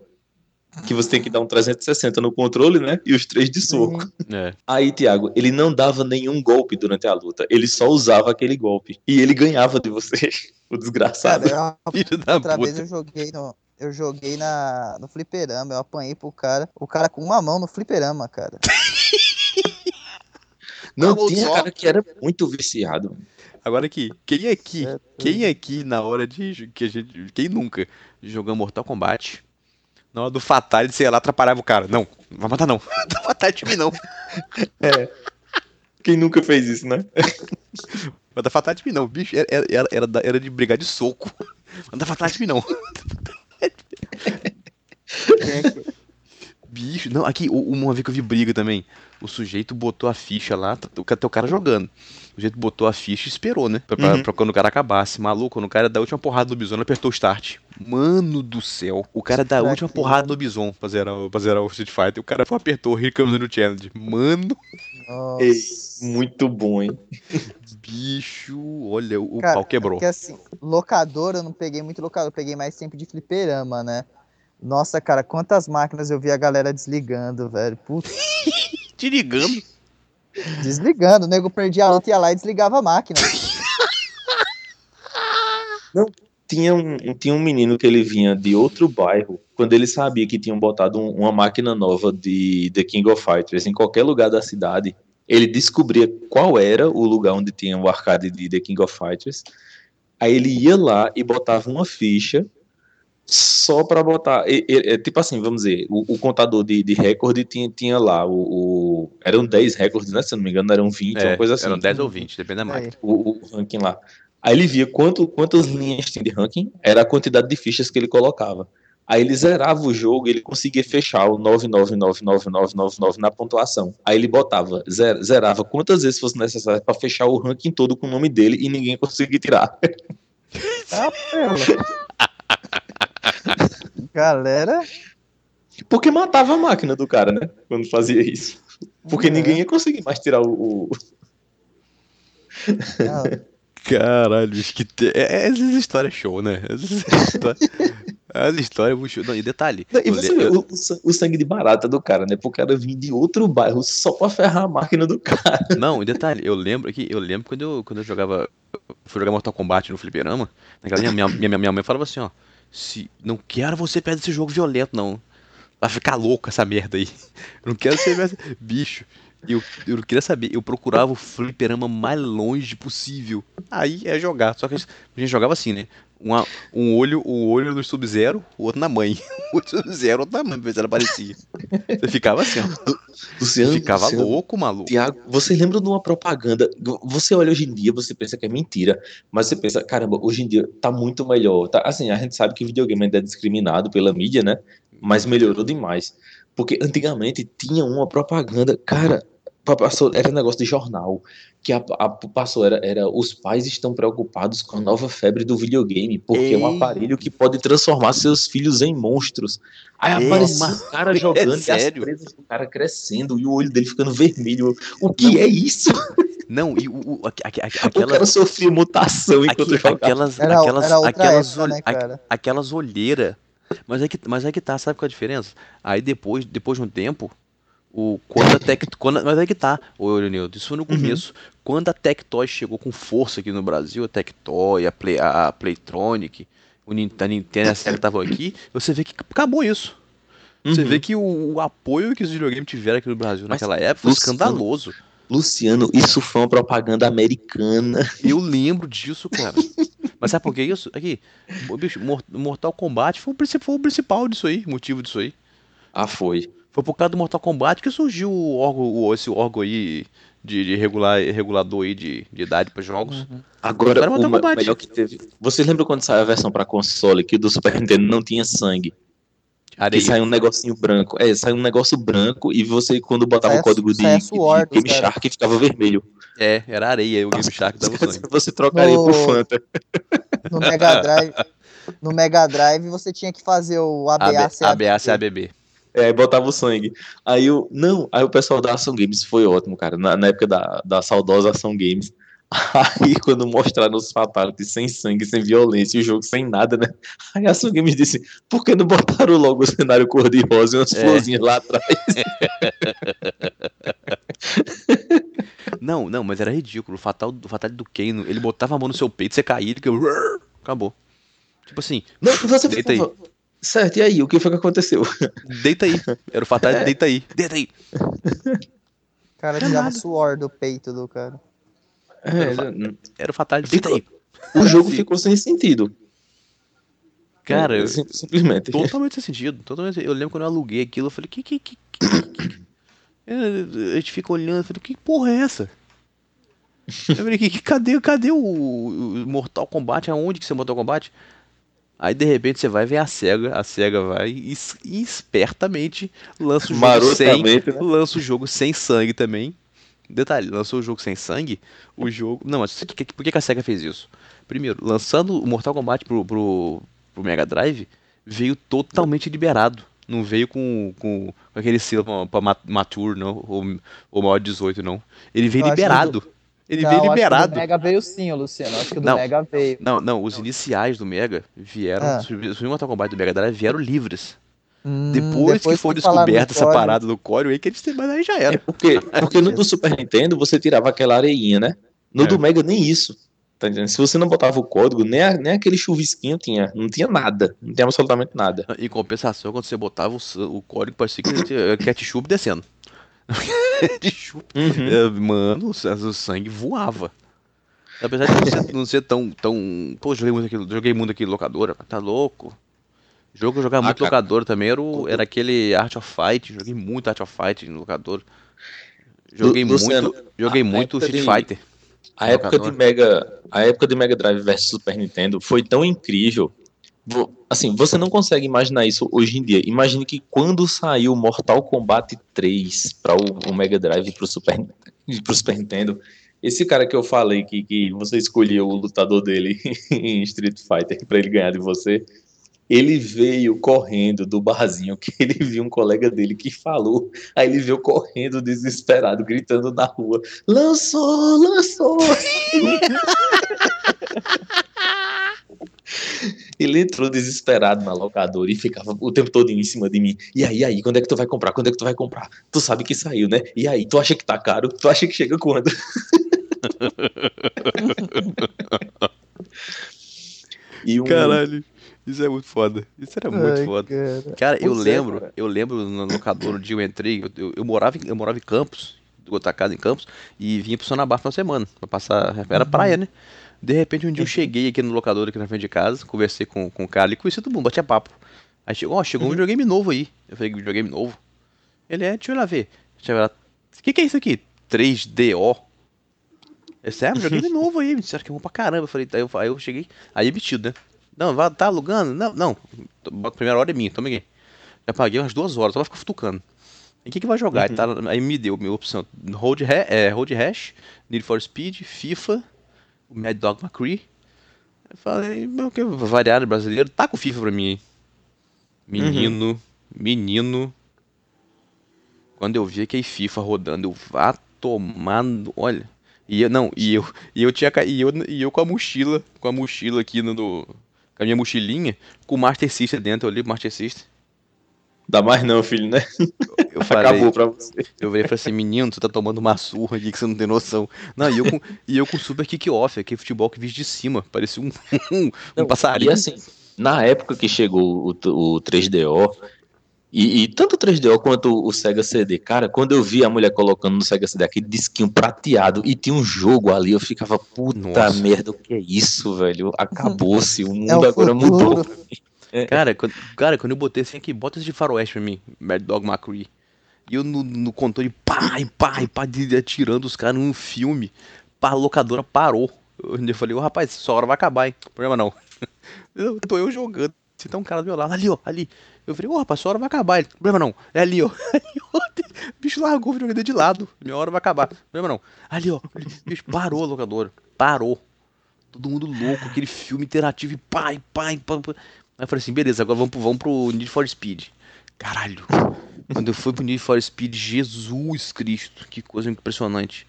Que você tem que dar um 360 no controle, né? E os três de soco. Uhum. É. Aí, Tiago, ele não dava nenhum golpe durante a luta. Ele só usava aquele golpe. E ele ganhava de você, (laughs) o desgraçado. Cara, eu, (laughs) outra vez eu joguei no, eu joguei na, no fliperama, eu apanhei pro cara, o cara com uma mão no fliperama, cara. (laughs) Não, Falou tinha cara que era muito viciado. Agora aqui, quem aqui, é, quem aqui na hora de que a gente, quem nunca jogou Mortal Kombat, na hora do Fatal, sei lá, atrapalhava o cara. Não, não vai matar não. (laughs) Não vai matar time não. É. Quem nunca fez isso, né? Manda fatal de mim não, bicho, era, era, era, era de brigar de soco. Manda fatal de mim não. Bicho, não, aqui, uma vez que eu vi briga também o sujeito botou a ficha lá, até o cara jogando. O sujeito botou a ficha e esperou, né? Pra, uhum. pra, quando o cara acabasse. Maluco, quando o cara da última porrada no bison, apertou o start. Mano do céu. O cara da última porrada no bison pra zerar, pra zerar o Street Fighter. O cara foi apertou o Here Comes no Challenge. Mano. Ei, muito bom, hein? Bicho, olha, o Cara, pau quebrou. Porque assim, locadora eu não peguei muito locador, eu peguei mais tempo de fliperama, né? Nossa, cara, quantas máquinas eu vi a galera desligando, velho. Putz. (laughs) Desligando? Desligando. O nego perdia a luta, ia lá e desligava a máquina. (laughs) Não, tinha um, tinha um menino que ele vinha de outro bairro, quando ele sabia que tinham botado um, uma máquina nova de The King of Fighters em qualquer lugar da cidade, ele descobria qual era o lugar onde tinha o arcade de The King of Fighters, aí ele ia lá e botava uma ficha só para botar. E, e, é, tipo assim, vamos dizer, o, o contador de, de recorde tinha, tinha lá. O, o, eram 10 recordes, né? Se não me engano, eram 20, é, uma coisa assim. Eram 10 ou 20, depende da máquina. O, o, ranking lá. Aí ele via quanto, quantas linhas tinha de ranking, era a quantidade de fichas que ele colocava. Aí ele zerava o jogo e ele conseguia fechar o 9999999 na pontuação. Aí ele botava, zerava quantas vezes fosse necessário para fechar o ranking todo com o nome dele e ninguém conseguia tirar. (laughs) Ah, Galera. Porque matava a máquina do cara, né? Quando fazia isso. Porque é. ninguém ia conseguir mais tirar o. Caralho, que te... É, essas histórias show, né? As histórias show. Não, e detalhe. Não, e você vê o, o, sangue de barata do cara, né? Porque o cara vinha de outro bairro só pra ferrar a máquina do cara. Não, e detalhe, eu lembro que eu lembro quando eu, quando eu jogava. Fui jogar Mortal Kombat no Fliperama, naquela minha, minha, minha mãe falava assim, ó se não quero você perto desse jogo violento, não. Vai ficar louco essa merda aí. Eu não quero ser mais... (laughs) bicho. Eu, eu queria saber, eu procurava o fliperama mais longe possível. Aí é jogar. Só que a gente jogava assim, né? Uma, um olho um olho no Sub-Zero, o outro na mãe. (laughs) O Sub-Zero, outro na mãe, pra ver se ela aparecia. Você ficava assim, ó. Luciano, ficava Luciano, louco, maluco. Tiago, você lembra de uma propaganda? Você olha hoje em dia, você pensa que é mentira, mas você pensa, caramba, hoje em dia tá muito melhor. Tá, assim, a gente sabe que videogame ainda é discriminado pela mídia, né? Mas melhorou demais. Porque antigamente tinha uma propaganda, cara, passou, era um negócio de jornal, que a, a, passou, era, era os pais estão preocupados com a nova febre do videogame, porque Ei. é um aparelho que pode transformar seus filhos em monstros. Aí apareceu o cara jogando é e as presas do cara crescendo e o olho dele ficando vermelho. O que Não. é isso? Não, e o, o, aquela... o cara sofria mutação enquanto jogava. Aquelas, era, aquelas, era aquelas, época, né, aquelas olheiras. Mas é, que, mas é que tá, sabe qual é a diferença? Aí depois, depois de um tempo, o, quando a Tec, quando, mas é que tá, ô Leonildo, isso foi no uhum. começo. Uhum. Quando a Tectoy chegou com força aqui no Brasil, a Tectoy, a, Play, a Playtronic, o Nintendo, a Nintendo a Sega estavam aqui, você vê que acabou isso. Você uhum. vê que o, o, apoio que os videogames tiveram aqui no Brasil mas, naquela época foi escandaloso. Luciano, isso foi uma propaganda americana. Eu lembro disso, cara. mas sabe por que isso? Aqui, bicho, Mortal Kombat foi o, foi o principal disso aí, motivo disso aí. Ah, foi. Foi por causa do Mortal Kombat que surgiu o órgão, esse órgão aí de, de regular, regulador aí de, de idade para jogos. Uhum. Agora, o melhor que teve. Você lembra quando saiu a versão para console que do Super Nintendo não tinha sangue? Areia. Que saiu um negocinho branco. É, saiu um negócio branco e você, quando botava o código de, de Game Shark, ficava vermelho. É, era areia, o Game Shark dava (laughs) sangue. Você trocaria no... por Fanta. No Mega Drive. (laughs) No Mega Drive você tinha que fazer o ABA-CABB. ABA-CABB. É, botava o sangue. Aí o. Não, aí o pessoal da Ação Games foi ótimo, cara. Na, na época da, da saudosa Ação Games. (laughs) Aí, quando mostraram os fatalities sem sangue, sem violência, o jogo sem nada, né? Aí a Ação Games disse: por que não botaram logo o cenário cor-de-rosa e umas é. florzinhas lá atrás? (laughs) não, não, mas era ridículo. O fatal, o fatality do Kano, ele botava a mão no seu peito, você caía, ele acabou. Tipo assim, não, você deita aí. Certo, e aí? O que foi que aconteceu? Deita aí. Era o fatal, é. deita aí. Deita aí. O cara tirava suor do peito do cara. É, era, o, era o fatal, deita aí. O jogo ficou sem sentido. Cara, é, simplesmente. Totalmente sem sentido. Totalmente, eu lembro quando eu aluguei aquilo, eu falei, que, que, que, que, que? A gente fica olhando, eu falei, que porra é essa? Eu falei, que, cadê, cadê o, o Mortal Kombat? Aonde que você Mortal Kombat? Aí de repente você vai ver a SEGA, a SEGA vai e, e espertamente lança o jogo sem, né? lança o jogo sem sangue também. Detalhe, lançou o jogo sem sangue, o jogo. Não, mas por que a SEGA fez isso? Primeiro, lançando o Mortal Kombat pro, pro, pro Mega Drive, veio totalmente liberado. Não veio com, com, com aquele selo pra, pra Mature, não, ou, ou maior 18, não. Ele veio eu liberado. Ele não, veio liberado. do Mega veio sim, Luciano. Acho que o do não, Mega veio. Não, não, os iniciais do Mega vieram. Ah. Os Mortal Kombat do Mega Drive vieram livres. Hum, depois, depois, que foi descoberta essa parada do Core, aí que eles mas aí já era. É porque, porque no do Super Nintendo você tirava aquela areinha, né? No é. do Mega nem isso. Tá entendendo? Se você não botava o código, nem, a, nem aquele chuvisquinho tinha. Não tinha nada. Não tinha absolutamente nada. Em compensação, quando você botava o, o código, parecia que tinha ketchup descendo. (laughs) ketchup. Uhum. É, mano, o sangue voava. Apesar de não ser, não ser tão, tão. Pô, joguei muito aqui, joguei muito aqui locadora, tá louco. Jogo que eu jogava ah, muito cara. locador também era, o, era aquele Art of Fight. Joguei muito Art of Fight no locador. Joguei Luciano, muito, joguei muito Street de, Fighter. A época de Mega, a época de Mega Drive versus Super Nintendo foi tão incrível. Assim, você não consegue imaginar isso hoje em dia. Imagine que quando saiu Mortal Kombat 3 para o, o, Mega Drive para o Super, (laughs) Super Nintendo, esse cara que eu falei que, que você escolheu o lutador dele (laughs) em Street Fighter para ele ganhar de você, ele veio correndo do barzinho que ele viu um colega dele que falou. Aí ele veio correndo desesperado, gritando na rua: Lançou, lançou! (laughs) ele entrou desesperado na locadora e ficava o tempo todo em cima de mim. E aí, aí, quando é que tu vai comprar? Quando é que tu vai comprar? Tu sabe que saiu, né? E aí, tu acha que tá caro? Tu acha que chega quando? (laughs) e um... Caralho. Isso é muito foda. Isso era muito Ai, foda. Cara, cara eu é, lembro, cara. eu lembro no locador, um dia eu entrei, eu, eu, eu, morava, em, eu morava em Campos, outra casa em Campos, e vinha pro Sonabafo uma semana, pra passar, era praia, né? De repente um dia eu cheguei aqui no locador, aqui na frente de casa, conversei com, com o cara e conheci todo mundo, batia papo. Aí chegou, ó, chegou um uhum. videogame novo aí. Eu falei, videogame novo? Ele é, deixa eu ir lá ver. Deixa eu lá. O que, que é isso aqui? 3DO. Esse é um videogame (laughs) novo aí, me disseram que é bom pra caramba. Eu falei, aí eu, aí eu cheguei, aí emitido, né? Não, vai, tá alugando? Não, não. A primeira hora é minha, toma aqui. Já paguei umas duas horas, só vai ficar futucando. E o que, que vai jogar? Uhum. Tá, aí me deu minha opção: Road, é, Road Rash, Need for Speed, FIFA, o Mad Dog McCree. Eu falei, meu, que variado brasileiro, tá com FIFA pra mim. Menino, uhum. menino. Quando eu vi aquele FIFA rodando, eu vá tomando. Olha. E eu, não, e eu, e eu tinha e eu, e eu com a mochila, com a mochila aqui no, no com a minha mochilinha, com o Master System dentro, eu li o Master System. Dá mais não, filho, né? Eu falei, Acabou pra você. Eu falei assim, menino, tu tá tomando uma surra aqui que você não tem noção. Não, e eu com, e eu com super kick-off, aquele futebol que vive de cima, parecia um, (laughs) um, um passarinho. E assim, na época que chegou o, o 3DO, e, e, tanto o 3DO quanto o Sega CD, cara, quando eu vi a mulher colocando no Sega CD aquele disquinho prateado e tinha um jogo ali, eu ficava, puta Nossa. merda, o que é isso, velho? Acabou-se, o mundo é o agora futuro. mudou. É. Cara, quando, cara, quando eu botei assim aqui, bota esse de faroeste pra mim, Mad Dog McCree. E eu no, no controle, pá, e pá, e pá, atirando os caras num filme. Pá, a locadora parou. Eu falei, ô oh, rapaz, essa hora vai acabar, hein? Problema não. (laughs) Eu, tô eu jogando. Se tá um cara do meu lado, ali, ó, ali. Eu falei, ô, oh, rapaz, sua hora vai acabar. Ele, problema não. É ali, (laughs) ó. O bicho largou o videogame de lado. Minha hora vai acabar. Problema não. Ali, ó. Bicho parou a locadora. Parou. Todo mundo louco, aquele filme interativo e pai, pai, pai. Aí eu falei assim, beleza, agora vamos pro, vamos pro Need for Speed. Caralho. Quando eu fui pro Need for Speed, Jesus Cristo, que coisa impressionante.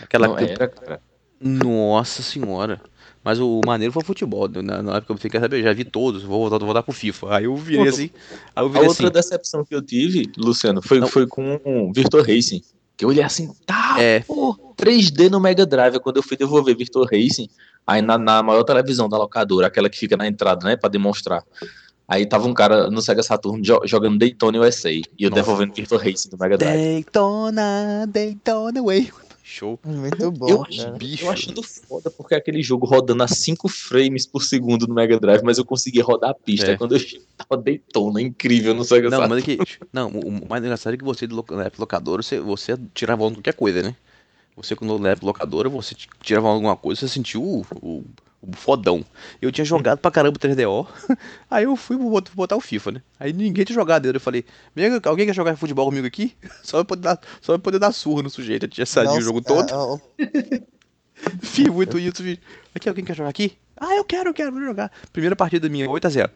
Aquela não, era, cara. Nossa senhora. Mas o maneiro foi o futebol. Na, né? na época eu fiquei saber, já vi todos, vou voltar, vou voltar pro FIFA. Aí eu virei assim. Eu virei a outra assim. decepção que eu tive, Luciano, foi, foi com o Virtual Racing. Que eu olhei assim, tá, é. pô, 3D no Mega Drive. Quando eu fui devolver Virtual Racing, aí na, na maior televisão da locadora, aquela que fica na entrada, né, pra demonstrar. Aí tava um cara no Sega Saturn jogando Daytona USA. E eu Nossa. devolvendo Virtual Racing do Mega Drive. Daytona, Daytona Way. Show. Muito bom. Eu, bicho, eu achando foda, porque aquele jogo rodando a 5 frames por segundo no Mega Drive, mas eu consegui rodar a pista. É. Quando eu tava deitona, incrível, não sei o que Não, mas é que, não, o mais engraçado é que você, na época locadora, você, você tirava qualquer coisa, né? Você, quando época locadora, você tirava alguma coisa, você sentiu o, o o fodão. Eu tinha jogado pra caramba o 3DO, (laughs) aí eu fui botar o FIFA, né? Aí ninguém tinha jogado dele. Eu falei, alguém quer jogar futebol comigo aqui? (laughs) Só pra poder dar, só pra poder dar surra no sujeito. Eu tinha saído o jogo todo. É, (laughs) Fiz muito isso, filho. Aqui, alguém quer jogar aqui? Ah, eu quero, eu quero, vou jogar. Primeira partida minha, 8x0.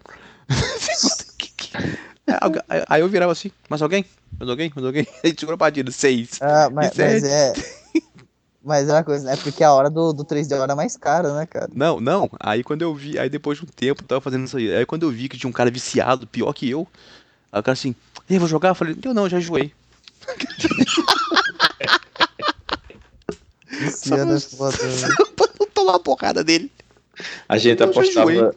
aí eu virava assim, mas alguém? Mais alguém? Mais alguém? Aí segurou a partida, 6. Ah, mas, mas é. Mas é uma coisa, é porque a hora do, do 3D era mais cara, né, cara? Não, não. Aí quando eu vi, aí depois de um tempo eu tava fazendo isso aí. Aí quando eu vi que tinha um cara viciado, pior que eu, aí o cara assim, e aí, vou jogar? Eu falei, eu não, já enjoei. É (laughs) né? pra não (laughs) tomar a porrada dele. A gente Eu apostava.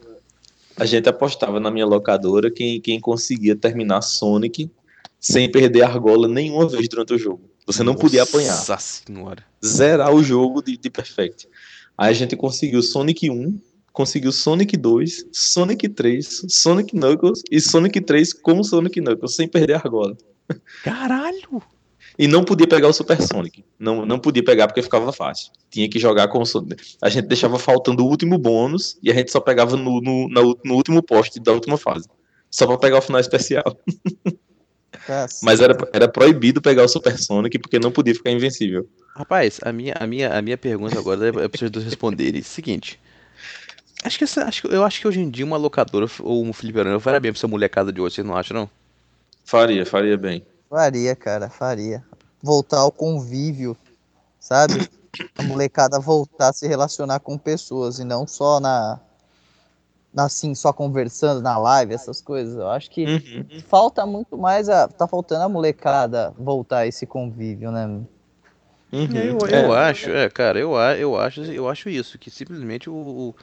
A gente apostava na minha locadora quem, quem conseguia terminar Sonic sem perder argola nenhuma vez durante o jogo. Você não podia apanhar. Nossa senhora. Zerar o jogo de, de Perfect. Aí a gente conseguiu Sonic 1, conseguiu Sonic 2, Sonic 3, Sonic Knuckles e Sonic 3 com Sonic Knuckles, sem perder argola. Caralho! E não podia pegar o Super Sonic. Não, não podia pegar porque ficava fácil. Tinha que jogar com o Sonic. A gente deixava faltando o último bônus e a gente só pegava no, no, na no último poste da última fase. Só pra pegar o final especial. (laughs) Cacete. Mas era, era proibido pegar o Super Sonic porque não podia ficar invencível. Rapaz, a minha, a minha, a minha pergunta agora é pra vocês dois responderem. Seguinte. Acho que essa, acho, que- eu acho que hoje em dia uma locadora ou um fliperama faria bem pra essa molecada de hoje, vocês não acham, não? Faria, faria bem. Faria, cara, faria. Voltar ao convívio, sabe? A molecada voltar a se relacionar com pessoas e não só na. Assim, só conversando na live, essas coisas. Eu acho que Uhum. falta muito mais a. Tá faltando a molecada voltar a esse convívio, né? Uhum. Eu, É. eu acho, é, cara, eu, a- eu acho, eu acho isso, que simplesmente o, o-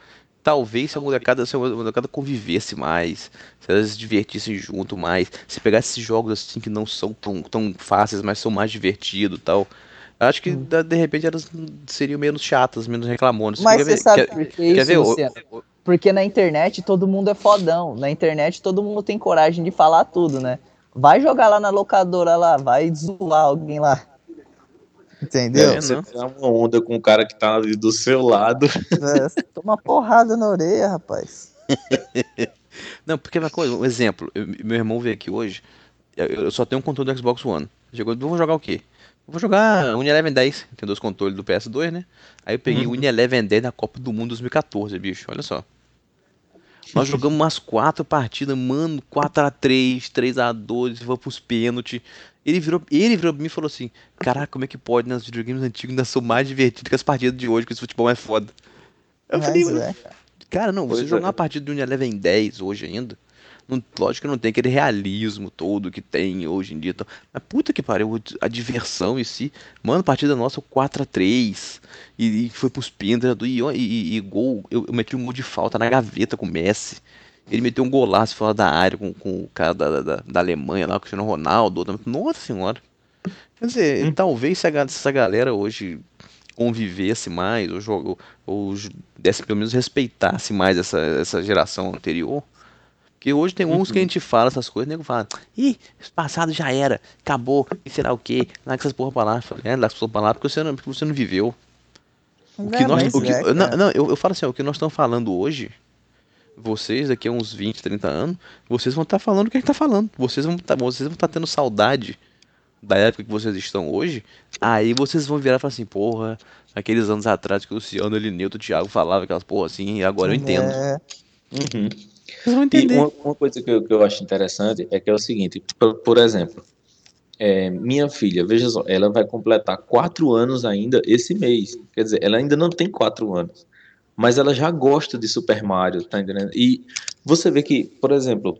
talvez se a molecada, se a molecada convivesse mais, se elas se divertissem junto mais, se pegasse esses jogos assim que não são tão, tão fáceis, mas são mais divertidos e tal. Acho que da- de repente elas seriam menos chatas, menos reclamonas. Mas Quer você ver- sabe quer- por que quer isso, ver? O- Luciano? o- Porque na internet todo mundo é fodão. Na internet todo mundo tem coragem de falar tudo, né? Vai jogar lá na locadora lá, vai zoar alguém lá. Entendeu? É, você não. tirar uma onda com o cara que tá ali do seu lado. É, toma porrada na orelha, rapaz. (laughs) Não, porque uma coisa, um exemplo, eu- meu irmão veio aqui hoje, eu, eu só tenho um controle do Xbox One. Chegou, vou jogar o quê? Vou jogar Unilever 10, tem dois controles do PS2, né? Aí eu peguei o Unilever 10 da Copa do Mundo 2014, bicho, olha só. Nós jogamos umas quatro partidas, mano, 4x3, 3x2, vamos pros pênaltis. Ele virou, ele virou pra mim e falou assim: Caraca, como é que pode, né? Os videogames antigos ainda são mais divertidos que as partidas de hoje, que esse futebol é foda. Eu falei, Mas é, cara. Não, você jogar é. uma partida do Unilever 10 hoje ainda, não, lógico que não tem aquele realismo todo que tem hoje em dia. Então, mas puta que pariu, a diversão em si. Mano, partida nossa 4x3. E, e foi pros pênaltis. E, e, e, e gol, eu, eu meti um gol de falta na gaveta com o Messi. Ele meteu um golaço fora da área com, com o cara da, da, da Alemanha lá, com o Cristiano Ronaldo. outra- Nossa senhora. Quer dizer, talvez se, a, essa galera hoje convivesse mais, ou, jogo, ou desse pelo menos respeitasse mais essa, essa geração anterior. Porque hoje tem uns que a gente fala essas coisas, o nego fala, ih, esse passado já era, acabou, e será o quê? Larga essas porra pra lá. É, larga essas porra pra lá porque você não, porque você não viveu. O que É, nós, o que, é, não, não, eu, eu falo assim, ó, o que nós estamos falando hoje, vocês daqui a uns 20, 30 anos, vocês vão estar falando o que a gente tá falando. Vocês vão estar vocês vão estar tendo saudade da época que vocês estão hoje. Aí vocês vão virar e falar assim, porra, aqueles anos atrás que o Luciano, ele Newton, o Thiago falava aquelas porra assim, e agora eu entendo. É, Uhum. Vão E entender. uma, uma coisa que eu, que eu acho interessante é que é o seguinte, por, por exemplo, é, minha filha, veja só, ela vai completar quatro anos ainda esse mês. Quer dizer, ela ainda não tem quatro anos, mas ela já gosta de Super Mario, tá entendendo? E você vê que, por exemplo,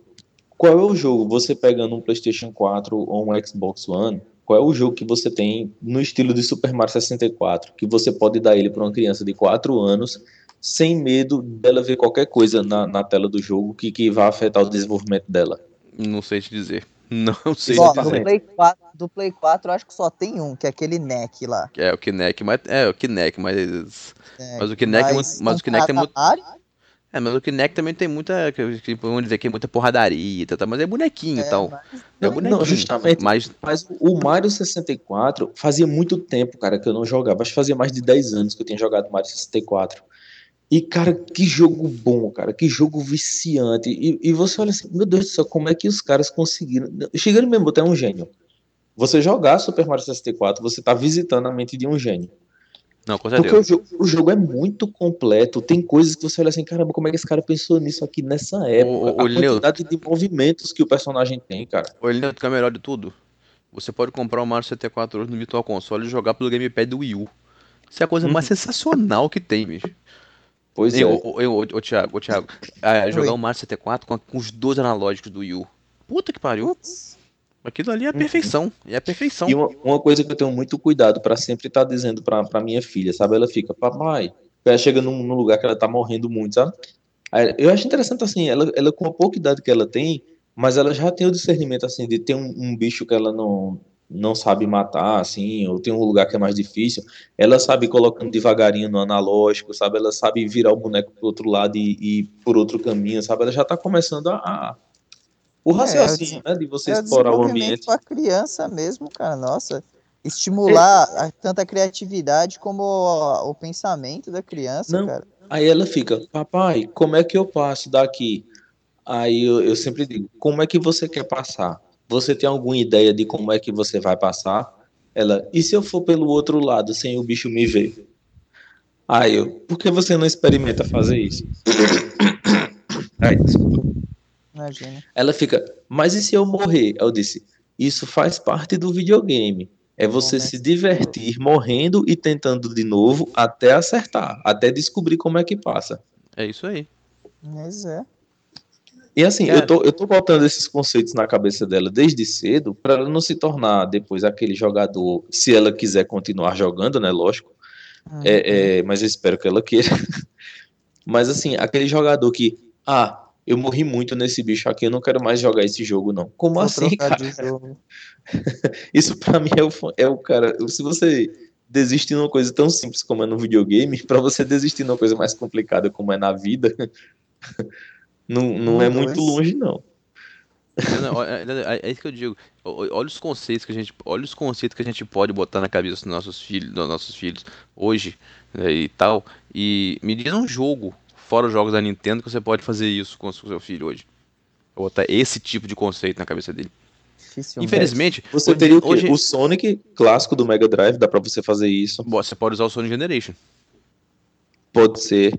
qual é o jogo, você pegando um PlayStation 4 ou um Xbox One, qual é o jogo que você tem no estilo de Super Mario 64, que você pode dar ele para uma criança de 4 anos sem medo dela ver qualquer coisa na, na tela do jogo que, que vá afetar o desenvolvimento dela. Não sei te dizer. (laughs) Não sei Ó, te do, dizer. Play 4, do Play 4 eu acho que só tem um, que é aquele neck lá. É, o Kinect, mas. É, o Kinect, mas. É, Mas o Kinect é muito- mas o Kinect é muito- É, mas o Kinect também tem muita. que- que Vamos dizer que é muita porradaria, tá, tá, mas é bonequinho e é, tal. mas- É bonequinho. não, justamente. Mas Mas o Mario 64 fazia muito tempo, cara, que eu não jogava. Acho que fazia mais de 10 anos que eu tinha jogado Mario 64. E, cara, que jogo bom, cara, que jogo viciante. E, e você olha assim, meu Deus do céu, como é que os caras conseguiram. Chegando mesmo, até um gênio. Você jogar Super Mario 64, você tá visitando a mente de um gênio. Não, com Porque certeza. o jogo, o jogo é muito completo. Tem coisas que você olha assim, caramba, como é que esse cara pensou nisso aqui nessa época? o- o a Leo- quantidade de movimentos que o personagem tem, cara. Ô, Leandro, que é o melhor de tudo. Você pode comprar o Mario 64 hoje no Virtual Console e jogar pelo Gamepad do Wii U. Isso é a coisa mais uhum. sensacional que tem, bicho. Pois é. Ô, Thiago, ô, Thiago, é, jogar o um Mario 74 com, com, os dois analógicos do Yu. Puta que pariu. Putz. Aquilo ali é a perfeição. É a perfeição. E uma, uma coisa que eu tenho muito cuidado para sempre estar tá dizendo pra, pra minha filha, sabe? Ela fica, papai. Ela chega num, num, lugar que ela tá morrendo muito, sabe? Aí, eu acho interessante assim, ela, ela com a pouca idade que ela tem, mas ela já tem o discernimento assim de ter um, um bicho que ela não não sabe matar, assim, ou tem um lugar que é mais difícil, ela sabe colocando devagarinho no analógico, sabe? Ela sabe virar o boneco pro outro lado e, e por outro caminho, sabe? Ela já tá começando a, a o é, raciocínio, é, né, de você é explorar o ambiente. para criança mesmo, cara, nossa, estimular é. a, tanto a criatividade como o, o pensamento da criança, Não. cara. Aí ela fica, papai, como é que eu passo daqui? Aí eu, eu sempre digo, como é que você quer passar? Você tem alguma ideia de como é que você vai passar? Ela, e se eu for pelo outro lado sem o bicho me ver? Aí eu, por que você não experimenta fazer isso? (coughs) Aí, desculpa. Imagina. Ela fica, mas e se eu morrer? Eu disse, isso faz parte do videogame. É você Bom, né? se divertir morrendo e tentando de novo até acertar, até descobrir como é que passa. É isso aí. Mas é. E assim, eu tô, eu tô botando esses conceitos na cabeça dela desde cedo para ela não se tornar depois aquele jogador, se ela quiser continuar jogando, né? Lógico. Uhum. É, é, mas eu espero que ela queira. (laughs) mas assim, aquele jogador que, ah, eu morri muito nesse bicho aqui, eu não quero mais jogar esse jogo, não. Como assim, cara? (laughs) Isso para mim é o, é o cara. Se você desistir de uma coisa tão simples como é no videogame, (laughs) para você desistir de uma coisa mais complicada como é na vida. Não, não é muito longe, não. Não, é, é, isso que eu digo. Olha os conceitos que a gente, olha os conceitos que a gente pode botar na cabeça dos nossos filhos, dos nossos filhos hoje né, e tal. E me diz um jogo fora os jogos da Nintendo que você pode fazer isso com o seu filho hoje. Botar esse tipo de conceito na cabeça dele. Infelizmente, você teria o, hoje... o Sonic clássico do Mega Drive, dá para você fazer isso. Você pode usar o Sonic Generation. Pode ser.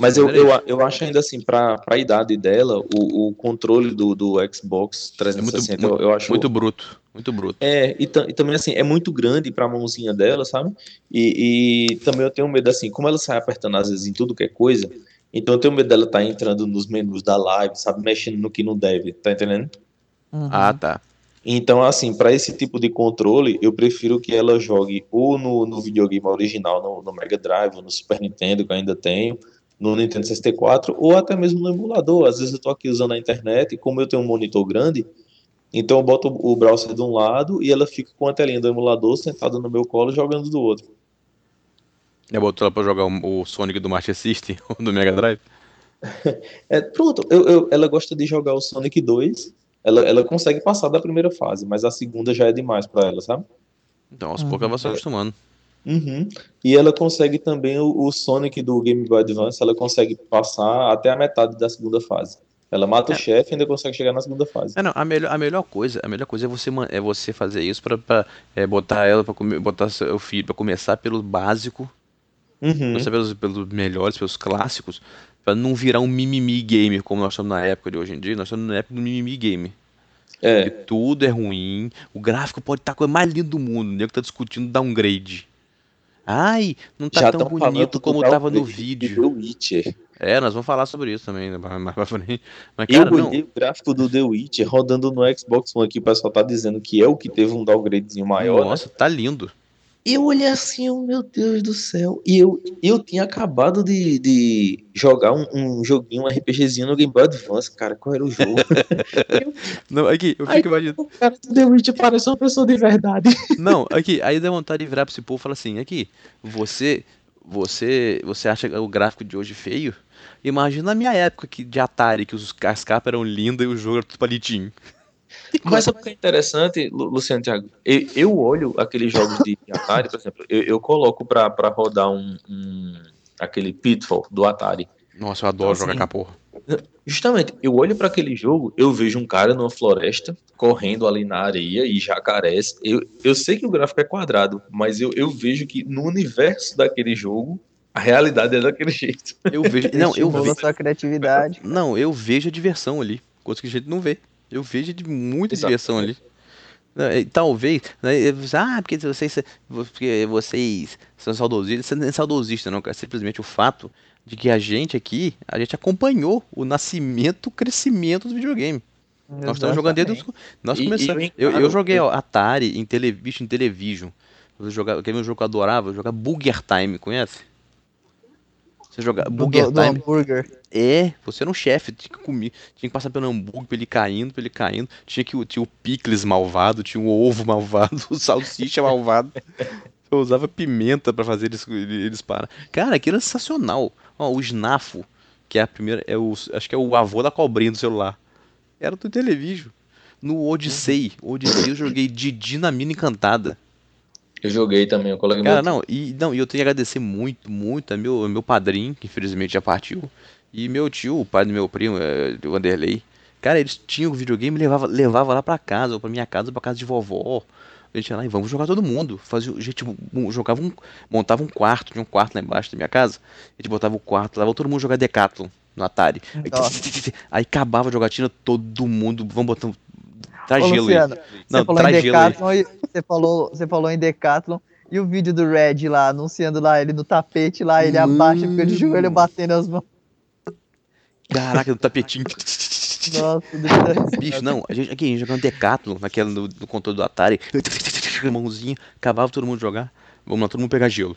Mas eu, eu, eu acho ainda assim, para a idade dela, o, o controle do, do Xbox 360, é muito, eu, eu acho. Muito bruto. Muito bruto. É, e, e também assim, é muito grande para a mãozinha dela, sabe? E, e, também eu tenho medo assim, como ela sai apertando às vezes em tudo que é coisa, então eu tenho medo dela estar tá entrando nos menus da live, sabe? Mexendo no que não deve, tá entendendo? Uhum. Ah, tá. Então, assim, para esse tipo de controle, eu prefiro que ela jogue ou no, no videogame original, no, no Mega Drive, ou no Super Nintendo, que eu ainda tenho, no Nintendo 64 ou até mesmo no emulador. Às vezes eu estou aqui usando a internet e como eu tenho um monitor grande, então eu boto o browser de um lado e ela fica com a telinha do emulador sentada no meu colo jogando do outro. Eu botou ela para jogar o Sonic do Master System (laughs) ou do Mega Drive? (laughs) é, pronto, eu, eu, ela gosta de jogar o Sonic 2. Ela, ela consegue passar da primeira fase, mas a segunda já é demais para ela, sabe? Então, aos poucos ela vai se acostumando. Uhum. E ela consegue também o, o, Sonic do Game Boy Advance, ela consegue passar até a metade da segunda fase. Ela mata é. o chefe e ainda consegue chegar na segunda fase. É, não, a melhor, a melhor coisa, a melhor coisa é você é você fazer isso para é, botar ela para botar seu filho para começar pelo básico, uhum. começar pelos, pelos melhores, pelos clássicos, para não virar um mimimi gamer como nós estamos na época de hoje em dia. Nós estamos na época do mimimi game. É. tudo é ruim, o gráfico pode estar a coisa mais linda do mundo, o nego tá discutindo downgrade. Ai, não tá Já tão bonito como tava no vídeo. The Witcher. É, nós vamos falar sobre isso também né, mais pra frente. Mas, cara, eu olhei o gráfico do The Witcher rodando no Xbox One aqui, o pessoal tá dizendo que é o que teve um downgradezinho maior. Né? Nossa, né? tá lindo. Eu olhei assim, oh, meu Deus do céu. E eu, eu tinha acabado de, de jogar um, um joguinho, um RPGzinho no Game Boy Advance, cara. Qual era o jogo? (laughs) não, aqui, eu fico imaginando. O cara do The Witch parece uma pessoa de verdade. (laughs) Não, aqui, aí dá vontade de virar pra esse povo e falar assim: aqui, você, você, você acha o gráfico de hoje feio? Imagina a minha época que, de Atari, que os, as capas eram lindas e o jogo era tudo palitinho. Mas sabe o que é interessante, Luciano Thiago? Eu, eu olho aqueles jogos de Atari, por exemplo, eu, eu coloco pra, pra rodar um, um, aquele Pitfall do Atari. Nossa, eu adoro então, jogar assim, porra. Justamente, eu olho para aquele jogo, eu vejo um cara numa floresta, correndo ali na areia e jacarés. Eu, eu sei que o gráfico é quadrado, mas eu, eu vejo que no universo daquele jogo, a realidade é daquele (laughs) jeito. Eu vejo. não, eu vejo. a sua criatividade. Não, eu vejo a diversão ali. Coisa que a gente não vê. Eu vejo de muita Exato. diversão ali. Talvez, né, ah, porque vocês, porque vocês são saudosistas, você não é saudosista, não, cara. Simplesmente o fato de que a gente aqui, a gente acompanhou o nascimento, o crescimento do videogame. Exatamente. Nós estamos jogando desde nós começamos. Eu, eu, eu, joguei Atari em Television, em Television. Eu jogava, um jogo que eu adorava? Eu jogava Booger Time, conhece? Você jogar Burger do, do Time. hambúrguer. É, você era um chefe, tinha que comer, tinha que passar pelo hambúrguer pra ele caindo, pra ele caindo. Tinha que tinha o picles malvado, tinha o ovo malvado, (laughs) o salsicha malvado. Eu usava pimenta para fazer eles, eles parar. Cara, aquilo é sensacional. Ó, o Snafo, que é a primeira, é o, acho que é o avô da cobrinha do celular. Era do televisão. No Odyssey, Odyssey eu joguei Didi na mina encantada. Eu joguei também, eu coloquei Cara, meu... não, e não, e eu tenho que agradecer muito, muito a meu, meu padrinho, que infelizmente já partiu, e meu tio, o pai do meu primo, é, o Vanderlei. Cara, eles tinham o videogame e levava, levava lá pra casa, ou pra minha casa, ou pra casa de vovó. A gente ia lá e vamos jogar todo mundo. Fazia, a gente jogava um, montava um quarto, tinha um quarto lá embaixo da minha casa. A gente botava o quarto, levava todo mundo jogar Decathlon no Atari. Aí, (laughs) aí acabava a jogatina, todo mundo, vamos botar Traz Ô, gelo Luciano, aí. Não, você falou em Decathlon, e, você falou, você falou em Decathlon e o vídeo do Red lá, anunciando lá ele no tapete lá, ele hum. abaixa, fica de joelho batendo as mãos. Caraca, no tapetinho. Nossa, (laughs) Bicho, não, a gente aqui a gente jogando Decathlon, naquela no, no controle do Atari, mãozinha, acabava todo mundo jogar. Vamos lá, todo mundo pegar gelo.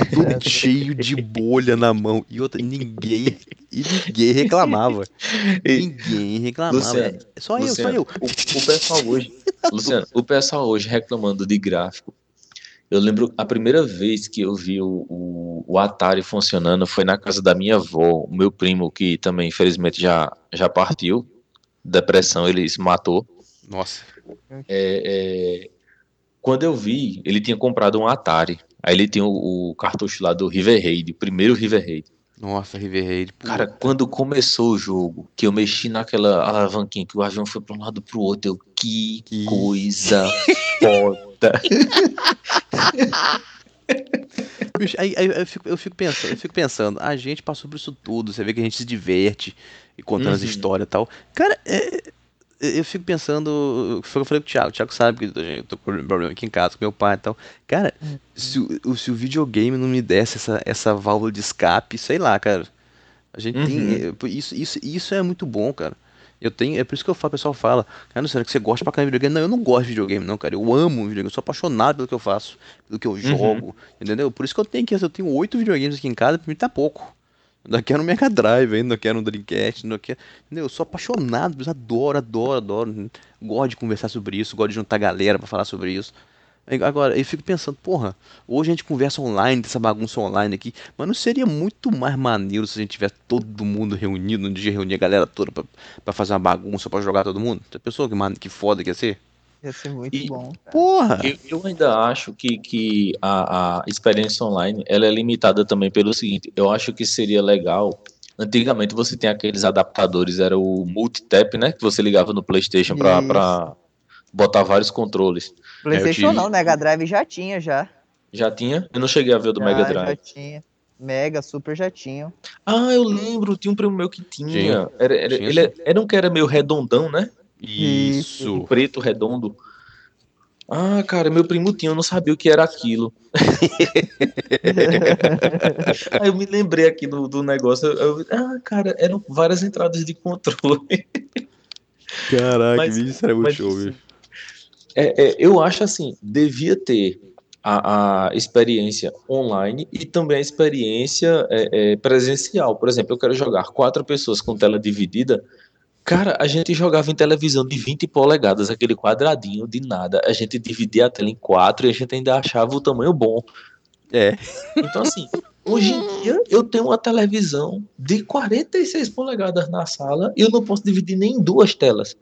(laughs) Cheio de bolha na mão. E outra, ninguém. E ninguém reclamava. (laughs) ninguém reclamava. Luciano, só Luciano, eu, só eu. O, o pessoal hoje. (laughs) Luciano, o pessoal hoje reclamando de gráfico. Eu lembro a primeira vez que eu vi o, o, o, Atari funcionando foi na casa da minha avó, o meu primo, que também infelizmente já, já partiu. Depressão, ele se matou. Nossa. É, é, quando eu vi, ele tinha comprado um Atari. Aí ele tem o, o cartucho lá do River Raid, o primeiro River Raid. Nossa, River Raid. Cara, quando começou o jogo, que eu mexi naquela alavanquinha, que o avião foi para um lado pro outro, eu, que, que... coisa (laughs) foda. (laughs) Bicho, aí, aí eu, fico, eu, fico, pensando, eu fico pensando, a gente passou por isso tudo, você vê que a gente se diverte e contando uhum. as histórias e tal. Cara, é, eu fico pensando, foi o que eu falei com o Thiago, o Thiago sabe que eu tô com problema aqui em casa com meu pai e tal. Cara, uhum. se, o, se o videogame não me desse essa, essa válvula de escape, sei lá, cara. A gente uhum. tem. Isso, isso, isso é muito bom, cara. Eu tenho, é por isso que eu falo, o pessoal fala, cara, não sei que você gosta pra caramba de videogame. Não, eu não gosto de videogame, não, cara. Eu amo videogame, eu sou apaixonado pelo que eu faço, pelo que eu uhum. jogo, uhum. entendeu? Por isso que eu tenho que eu tenho oito videogames aqui em casa, pra mim tá pouco. Ainda quero um Mega Drive ainda, quero um Dreamcast, ainda quero... Entendeu? Eu sou apaixonado, adoro, adoro, adoro. Gosto de conversar sobre isso, gosto de juntar galera para falar sobre isso. Agora, eu fico pensando, porra, hoje a gente conversa online, essa bagunça online aqui, mas não seria muito mais maneiro se a gente tivesse todo mundo reunido, um dia reunir a galera toda pra, fazer uma bagunça, pra jogar todo mundo? Já pensou que, que foda que ia ser? Ia ser muito e, bom. Cara. Porra! Eu, eu, ainda acho que, que a, a experiência online ela é limitada também pelo seguinte: eu acho que seria legal. Antigamente você tem aqueles adaptadores, era o multitap, né? Que você ligava no PlayStation para botar vários controles. PlayStation tive... não, Mega Drive já tinha já. Já tinha? Eu não cheguei a ver o do já, Mega Drive. Já tinha. Mega, super já tinha. Ah, eu lembro, tinha um primo meu que tinha. tinha. Era, era, tinha, ele era um que era meio redondão, né? Isso. Um preto redondo. Ah, cara, meu primo tinha, eu não sabia o que era aquilo. (laughs) Aí eu me lembrei aqui do, do negócio. Eu, ah, cara, eram várias entradas de controle. Caraca, mas, isso era muito show, assim, é, é, eu acho assim, devia ter a, a, experiência online e também a experiência é, é, presencial. Por exemplo, eu quero jogar quatro pessoas com tela dividida. Cara, a gente jogava em televisão de 20 polegadas, aquele quadradinho de nada. A gente dividia a tela em quatro e a gente ainda achava o tamanho bom. É. Então, assim, hoje em dia eu tenho uma televisão de 46 polegadas na sala e eu não posso dividir nem em duas telas.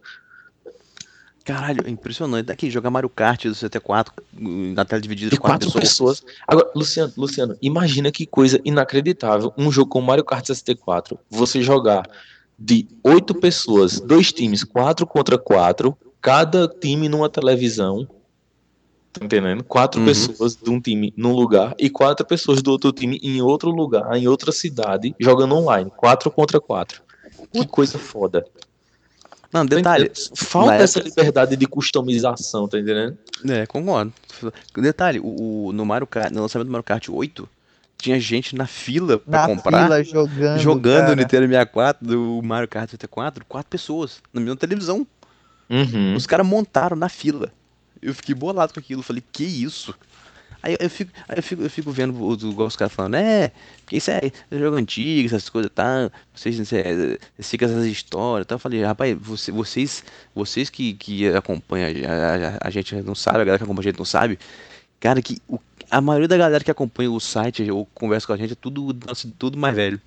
Caralho, é impressionante. Daqui, jogar Mario Kart do 74 na tela dividida de quatro, quatro pessoas. pessoas. Agora, Luciano, Luciano, imagina que coisa inacreditável um jogo com Mario Kart 64. Você jogar de oito pessoas, dois times, quatro contra quatro, cada time numa televisão. Tá entendendo? Quatro uhum. pessoas de um time num lugar e quatro pessoas do outro time em outro lugar, em outra cidade, jogando online. Quatro contra quatro. Que coisa foda. Não, detalhe. Falta essa liberdade de customização, tá entendendo? É, concordo. Detalhe, o, o no Mario Kart, no lançamento do Mario Kart 8, tinha gente na fila pra Na comprar. fila, jogando. jogando cara. o Nintendo 64 do Mario Kart 64, quatro pessoas na minha televisão. Uhum. Os caras montaram na fila. Eu fiquei bolado com aquilo. Falei, que isso? Aí eu fico, aí eu fico, eu fico vendo os, igual os caras falando, é, porque isso é, é jogo antigo, essas coisas e tal. Vocês, vocês, vocês ficam essas histórias e tal. Eu falei, rapaz, você- vocês, vocês que, que acompanham a, a- a gente não sabe, a galera que acompanha a gente não sabe. Cara, que o- a maioria da galera que acompanha o site ou conversa com a gente é tudo, tudo mais velho.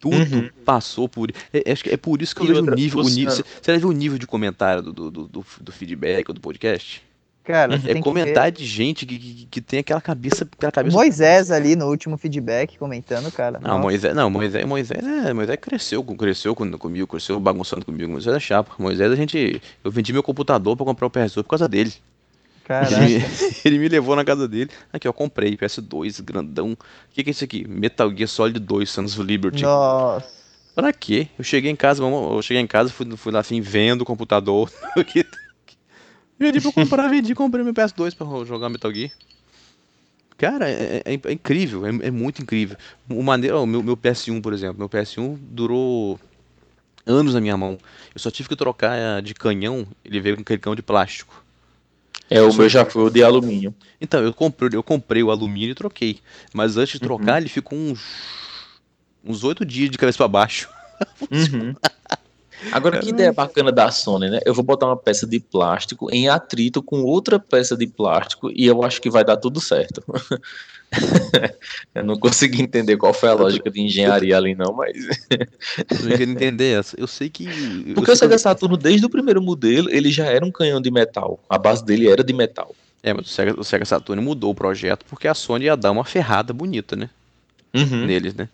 Tudo Uhum. passou por. É, acho que é por isso que eu E vejo outra, o nível. O você- nível você você já viu o nível de comentário do, do, do, do- feedback ou do podcast? Cara, você É comentário de gente que, que, que tem aquela cabeça. Aquela cabeça. Moisés ali no último feedback comentando, cara. Não, Nossa. Moisés, não, Moisés, Moisés, é, Moisés cresceu, cresceu com- comigo, cresceu bagunçando comigo. Moisés é chapa. Moisés, a gente. Eu vendi meu computador pra comprar o PS2 por causa dele. Caraca. Ele, me- (laughs) ele me levou na casa dele. Aqui, ó, comprei PS2, grandão. O que, que é isso aqui? Metal Gear Solid 2, Sons of Liberty. Nossa. Pra quê? Eu cheguei em casa, eu cheguei em casa, fui, fui lá assim, vendo o computador. (laughs) vendi pra comprar, vendi, comprei meu PS2 pra jogar Metal Gear. Cara, é, é- é incrível, é, é muito incrível. O maneiro, meu, meu PS1, por exemplo, meu PS1 durou anos na minha mão. Eu só tive que trocar eh, de canhão, ele veio com aquele canhão de plástico. É, o meu já foi o de alumínio. Então, eu comprei, eu comprei o alumínio e troquei. Mas antes de trocar, ele ficou uns uns oito dias de cabeça pra baixo. (laughs) Uhum. Agora, que ideia bacana da Sony, né? Eu vou botar uma peça de plástico em atrito com outra peça de plástico e eu acho que vai dar tudo certo. (laughs) eu não consegui entender qual foi a lógica de engenharia ali, não, mas. Eu não quero entender essa. Eu sei que. eu Porque o que- Sega Saturno, desde o primeiro modelo, ele já era um canhão de metal. A base dele era de metal. É, mas o Sega, o Sega Saturn mudou o projeto porque a Sony ia dar uma ferrada bonita, né? Uhum. Neles, né?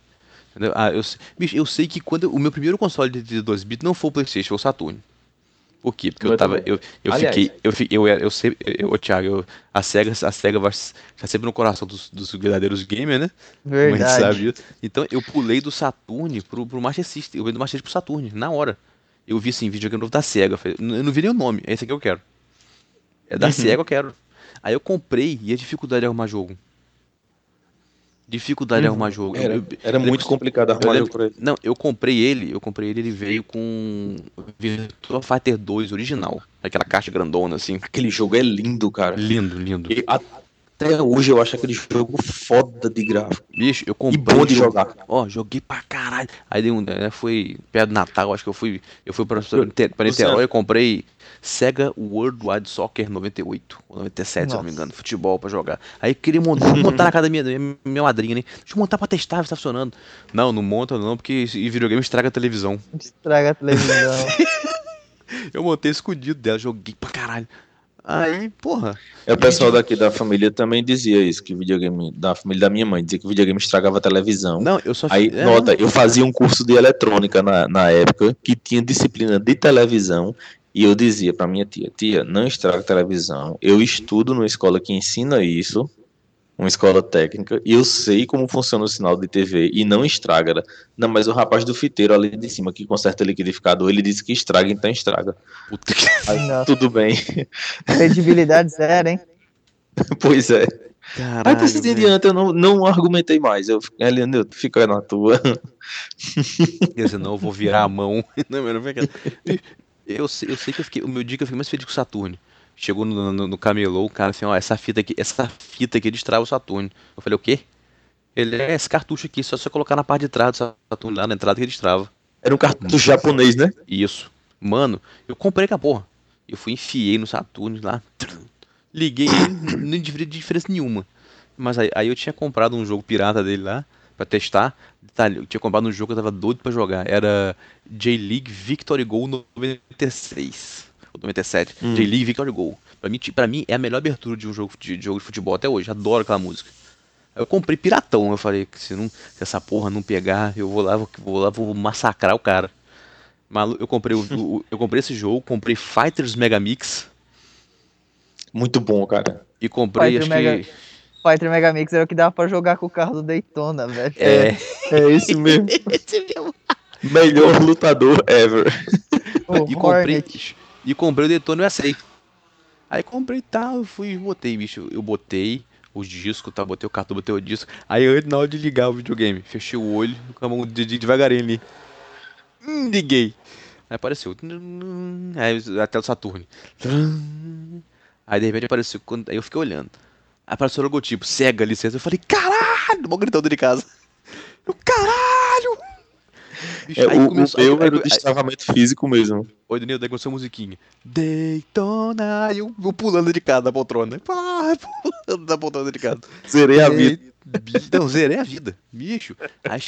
Ah, eu, bicho, eu sei que quando eu- o meu primeiro console de 32 bits não foi o PlayStation, foi o Saturn. Por quê? Porque eu Eu tava. Eu, eu Aliás. fiquei. Eu, eu, era- eu sempre. Eu, ô, Thiago, eu- a SEGA, a SEGA vai tá sempre no coração dos, dos verdadeiros gamers, né? Como a gente Verdade. sabe. Então eu pulei do Saturn pro, pro Master System. Eu veio do Master System pro Saturn, na hora. Eu vi assim, videogame novo da SEGA. Eu, falei, "N- eu não vi nem o nome, é esse aqui que eu quero. É da Uhum. SEGA eu quero. Aí eu comprei e a dificuldade de arrumar jogo. Dificuldade de arrumar jogo. Eu- Era, eu- era eu muito lembro- complicado eu arrumar jogo por aí. Não, eu comprei ele, eu comprei ele, ele veio com Virtua Fighter 2 original. Aquela caixa grandona assim. Aquele jogo é lindo, cara. Lindo, lindo. E até hoje eu acho aquele jogo foda de gráfico. Bicho, eu E comprei. bom de jogar. Ó, joguei pra caralho. Aí deu um, né, foi perto do Natal, acho que eu fui, eu fui pra Niterói e comprei Sega World Wide Soccer 98 ou 97, se eu não me Nossa. engano, futebol pra jogar. Aí queria montar, montar na casa da minha, minha, madrinha, né? Deixa eu montar pra testar, se tá funcionando. Não, não monta não, porque e videogame estraga a televisão. Estraga a televisão. (laughs) Eu montei escondido dela, joguei pra caralho. Aí, porra. É, o pessoal daqui da família também dizia isso, que videogame, da família da minha mãe, dizia que videogame estragava a televisão. Não, eu só Aí, é, nota, eu fazia um curso de eletrônica na, na época, que tinha disciplina de televisão, e eu dizia pra minha tia, tia, não estraga a televisão, eu estudo numa escola que ensina isso, uma escola técnica, e eu sei como funciona o sinal de TV, e não estraga. Não, mas o rapaz do fiteiro ali de cima, que conserta liquidificador, ele disse que estraga, então estraga. Puta que... Nossa. tudo bem. Credibilidade zero, hein? (laughs) pois é. Caralho, Aí por isso em velho. diante eu não, não argumentei mais. Eu fiquei ali, eu fico na tua. Quer dizer, não, eu vou virar a mão. (laughs) Não, mas não (laughs) eu, sei, eu sei que eu fiquei. O meu dia que eu fiquei mais feliz com o Saturno. Chegou no, no, no camelô, o cara assim, ó, essa fita aqui, essa fita aqui destrava o Saturno. Eu falei, o quê? Ele é esse cartucho aqui, só você colocar na parte de trás do Saturno, lá na entrada que destrava. Era um cartucho japonês, né? Isso. Mano, eu comprei com a porra. Eu fui, enfiei no Saturno lá. Liguei (coughs) não teve diferença nenhuma. Mas aí, aí eu tinha comprado um jogo pirata dele lá, pra testar. Detalhe, eu tinha comprado um jogo que eu tava doido pra jogar. Era J-League Victory Goal 96. Ou 97. Hum. J-League Victory Goal. Pra mim, pra mim, é a melhor abertura de um jogo de, de jogo de futebol até hoje. Adoro aquela música. Aí eu comprei piratão. Eu falei que se, não, se essa porra não pegar, eu vou lá, vou, vou lá, vou massacrar o cara. Malu, eu comprei o, o- (laughs) eu comprei esse jogo, comprei Fighters Mega Mix Muito bom, cara. e comprei Fighter acho Mega- que Fighter Mega Mix era o que dava pra jogar com o carro do Daytona, velho. é, É (laughs) esse mesmo. (laughs) Melhor lutador ever. e comprei. E comprei o Detone USA. Aí comprei tal, tá, fui botei, bicho. Eu botei o disco, tá? Botei o cartão, botei o disco. Aí eu, na hora de ligar o videogame, fechei o olho, com a mão de, de, devagarinho ali. Hum, liguei. Aí apareceu. Aí até o Saturno. Aí de repente apareceu. Aí eu fiquei olhando. Aí apareceu o logotipo, cega licença. Eu falei, caralho! Mó gritando de casa. Eu, caralho! Bicho, é, o, começou, o meu era o destravamento físico mesmo. Oi, Danilo, daí começou a musiquinha. Daytona, e eu, eu pulando de casa da poltrona. Pulando da poltrona de casa. Zerei a vida. Não, zerei a vida. Bicho. Aí,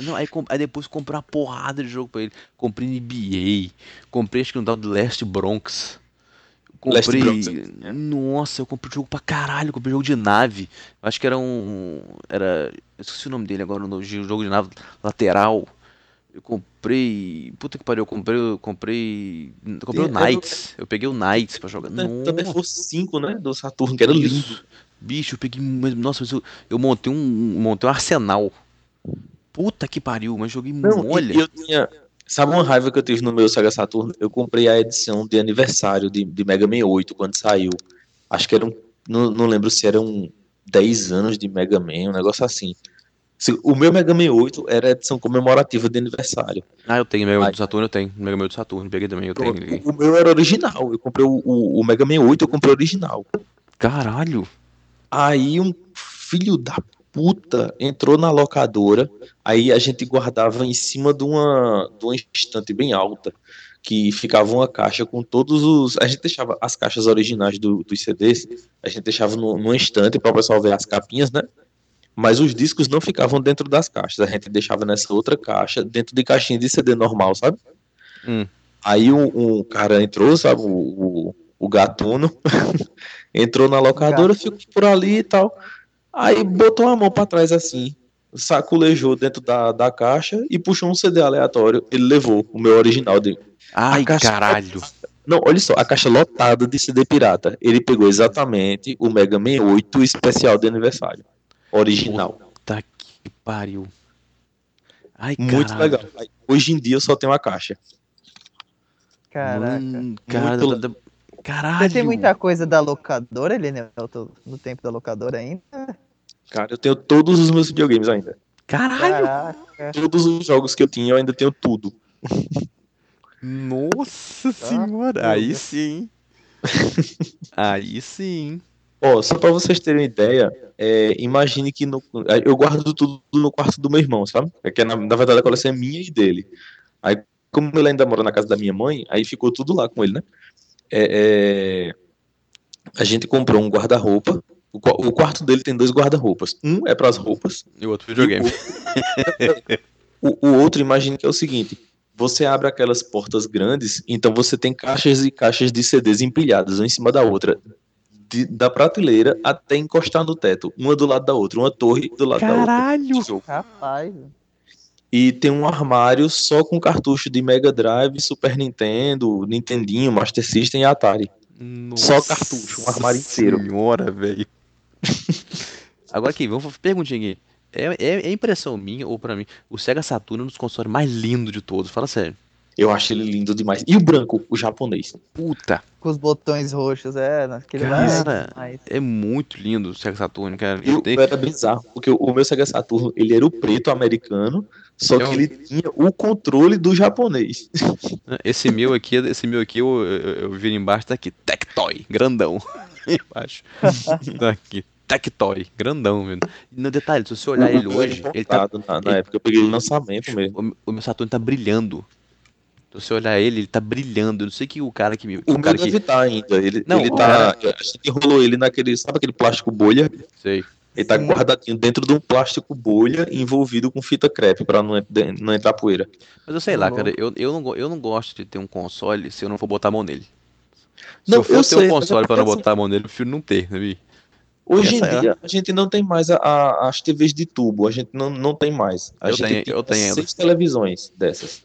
não, aí, aí depois comprei uma porrada de jogo pra ele. Comprei NBA. Comprei acho que um tal do Last Bronx. Comprei. Nossa, eu comprei jogo pra caralho. Comprei jogo de nave. Acho que era um. Era. Eu esqueci o nome dele agora. Um jogo de nave lateral. Eu comprei. Puta que pariu, eu comprei. Eu comprei. Eu comprei o Knights. Eu peguei o Knights pra jogar. Também foi 5, né? Do Saturno, que era lindo. Bicho, eu peguei. Nossa, mas eu, eu montei um. Montei um arsenal. Puta que pariu, mas joguei Não, molha. eu tinha. Sabe uma raiva que eu tive no meu Sega Saturno? Eu comprei a edição de aniversário de, de Mega Man 8 quando saiu. Acho que era um. Não, não lembro se eram 10 anos de Mega Man, um negócio assim. O meu Mega Man 8 era a edição comemorativa de aniversário. Ah, eu tenho Mega Man do Saturno, eu tenho. Mega Man do Saturno, peguei também, eu tenho. O, o meu era original. Eu comprei o, o, o, Mega Man 8, eu comprei original. Caralho. Aí um filho da puta entrou na locadora. Aí a gente guardava em cima de uma, de uma estante bem alta. Que ficava uma caixa com todos os. A gente deixava as caixas originais do, dos CDs, a gente deixava no, numa estante para o pessoal ver as capinhas, né? mas os discos não ficavam dentro das caixas. A gente deixava nessa outra caixa, dentro de caixinha de CD normal, sabe? Hum. Aí um, um, cara entrou, sabe? O, o, o gatuno (laughs) entrou na locadora, ficou por ali e tal. Aí botou a mão para trás assim, saculejou dentro da, da caixa e puxou um CD aleatório. Ele levou o meu original dele. Ai, caralho. Não, olha só, a caixa lotada de CD pirata. Ele pegou exatamente o Mega Man 8 especial de aniversário original. Puta que pariu. Ai, Muito caralho. legal. Hoje em dia eu só tenho a caixa. Caraca. Hum, cara, da, caralho. Você tem muita coisa da locadora, ele né? no tempo da locadora ainda? Cara, eu tenho todos os meus videogames ainda. Caralho. Caraca. Todos os jogos que eu tinha, eu ainda tenho tudo. Nossa tá senhora, aí sim. (laughs) aí sim. Ó, só pra vocês terem uma ideia, é, imagine que no, eu guardo tudo no quarto do meu irmão, sabe? É que na, na verdade a coleção é minha e dele. Aí, como ele ainda mora na casa da minha mãe, aí ficou tudo lá com ele, né? É, é, a gente comprou um guarda-roupa. O, o, quarto dele tem dois guarda-roupas. Um é para as roupas. E o outro videogame. O, (laughs) o, o outro, imagine que é o seguinte: você abre aquelas portas grandes, então você tem caixas e caixas de CDs empilhadas, uma em cima da outra de, da prateleira até encostar no teto, uma do lado da outra, uma torre do lado Caralho. da outra. Rapaz. E tem um armário só com cartucho de Mega Drive, Super Nintendo, Nintendinho, Master System e Atari. Nossa só cartucho, um armário inteiro. Senhora, velho. (laughs) Agora aqui, vamos perguntinha aqui. É, é, é impressão minha ou para mim, o Sega Saturn é um dos consoles mais lindos de todos, fala sério. Eu acho ele lindo demais. E o branco, o japonês. Puta. Com os botões roxos, é. Naquele cara, é muito lindo o Sega Saturn, cara. Eu, tem... Era bizarro, porque o meu Sega Saturn, ele era o preto americano, só eu... que ele tinha o controle do japonês. (laughs) Esse meu aqui, esse meu aqui, eu, eu, eu vi embaixo, tá aqui, Tectoy, grandão. (laughs) embaixo. tá aqui. Tectoy, grandão, mesmo. no detalhe, se você olhar ele hoje, ele tá. Na, na ele, época eu peguei ele lançamento mesmo. O, o meu Saturn tá brilhando. Se você olhar ele, ele tá brilhando. Eu não sei que o cara que me. O, o cara deve que... tá ainda. Ele, não, ele tá. Cara... A gente enrolou ele naquele. Sabe aquele plástico bolha? Sei. Ele tá guardadinho dentro de um plástico bolha envolvido com fita crepe pra não, não entrar poeira. Mas eu sei lá, cara, eu, eu, não, eu não gosto de ter um console se eu não for botar a mão nele. Se não, eu for eu ter sei, um console pra não assim, botar a mão nele, eu prefiro não ter, né, Hoje em dia, é. a gente não tem mais a, a, as TVs de tubo, a gente não, não tem mais. A eu gente tenho, tem eu tenho seis televisões dessas.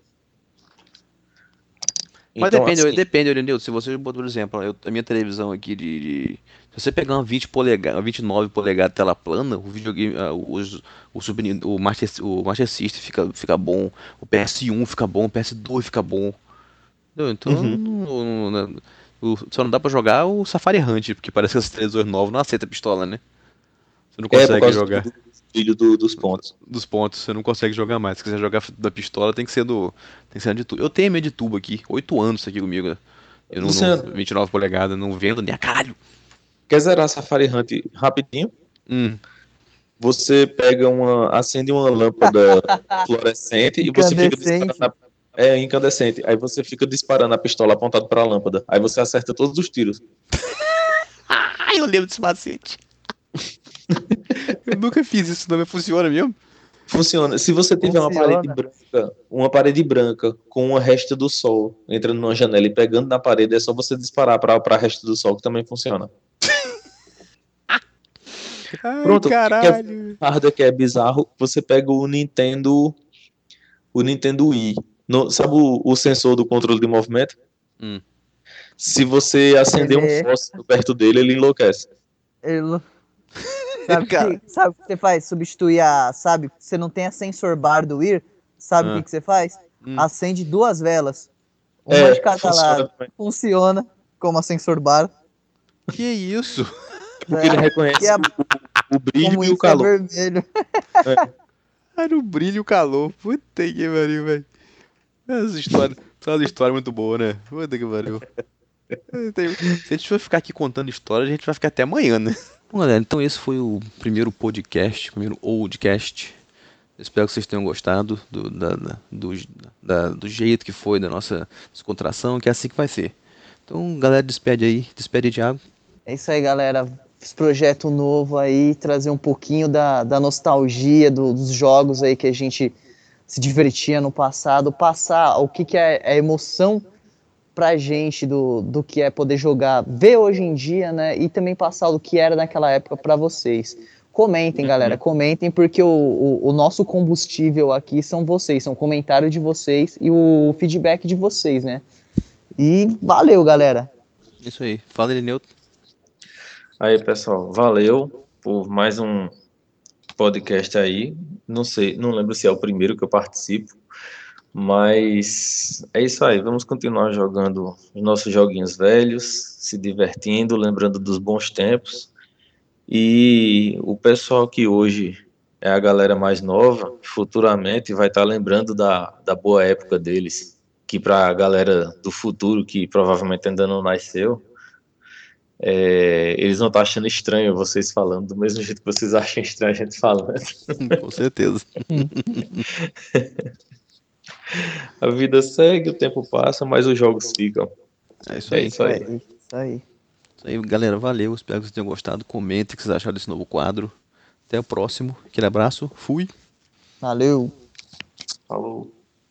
Mas então, depende, assim... depende, Irenildo. Se você, por exemplo, eu, a minha televisão aqui de, de, Se você pegar uma 20 polegadas, 29 polegadas tela plana, o videogame, uh, o, o, o, Master, o Master System fica, fica bom, o PS1 fica bom, o PS2 fica bom. Então uhum. não, não, não, só não dá pra jogar o Safari Hunt, porque parece que esse televisor novo não aceita pistola, né? Você não é, consegue é, jogar. Do filho do, dos pontos. Dos pontos, você não consegue jogar mais. Se quiser jogar da pistola, tem que ser do. Tem que ser de tubo. Eu tenho medo de tubo aqui, 8 anos isso aqui comigo. Né? Eu não, você... não 29 polegadas, não vendo nem a caralho. Quer zerar Safari Hunt rapidinho? Hum. Você pega uma. acende uma lâmpada (laughs) fluorescente e você fica disparando na, é incandescente. Aí você fica disparando a pistola apontada para a lâmpada. Aí você acerta todos os tiros. (laughs) Ai, eu lembro desse macete. (laughs) (laughs) eu nunca fiz isso, não funciona mesmo? Funciona. Se você tiver Funciona. uma parede branca, uma parede branca com uma resta do sol entrando numa janela e pegando na parede, é só você disparar para a resta do sol que também funciona. (laughs) Ai, Pronto, caralho. Que é, que é bizarro, você pega o Nintendo o Nintendo Wii. No, sabe o, o, sensor do controle de movimento? Hum. Se você acender um fósforo perto dele, ele enlouquece. Ele... Sabe, que, sabe o que você faz? Substituir a. Sabe? Você não tem a sensor bar do IR. Sabe o ah. que, que você faz? Hum. Acende duas velas. Uma é, de cada lado. Funciona como a sensor bar. Que isso? (laughs) Porque é, ele reconhece é, o, o, brilho e o é calor. (laughs) É vermelho. É. Era o brilho e o calor. Puta que pariu, velho. Essa história, essa história é muito boa, né? Puta que pariu. (laughs) Se a gente for ficar aqui contando história, a gente vai ficar até amanhã, né? Bom, galera, então esse foi o primeiro podcast, primeiro oldcast. Espero que vocês tenham gostado do, da, do, da, do jeito que foi da nossa descontração, que é assim que vai ser. Então, galera, despede aí. Despede, Thiago. É isso aí, galera. Esse projeto novo aí, trazer um pouquinho da, da nostalgia do, dos jogos aí que a gente se divertia no passado, passar o que, que é a emoção pra gente do, do que é poder jogar, ver hoje em dia, né? E também passar do que era naquela época para vocês. Comentem, galera, uhum. comentem, porque o, o, o, nosso combustível aqui são vocês, são comentários de vocês e o feedback de vocês, né? E valeu, galera. Isso aí. Fala, Elineuto. Aí, pessoal, valeu por mais um podcast aí. Não sei, não lembro se é o primeiro que eu participo, mas é isso aí, vamos continuar jogando os nossos joguinhos velhos, se divertindo, lembrando dos bons tempos. E o pessoal que hoje é a galera mais nova, futuramente vai estar lembrando da, da boa época deles, que para a galera do futuro, que provavelmente ainda não nasceu, é, eles vão estar achando estranho vocês falando, do mesmo jeito que vocês (laughs) acham estranho a gente falando. Com certeza. (laughs) A vida segue, o tempo passa, mas os jogos ficam. É isso aí. É isso aí. É isso aí. Isso aí, galera. Valeu. Espero que vocês tenham gostado. Comentem o que vocês acharam desse novo quadro. Até o próximo. Aquele abraço. Fui. Valeu. Falou.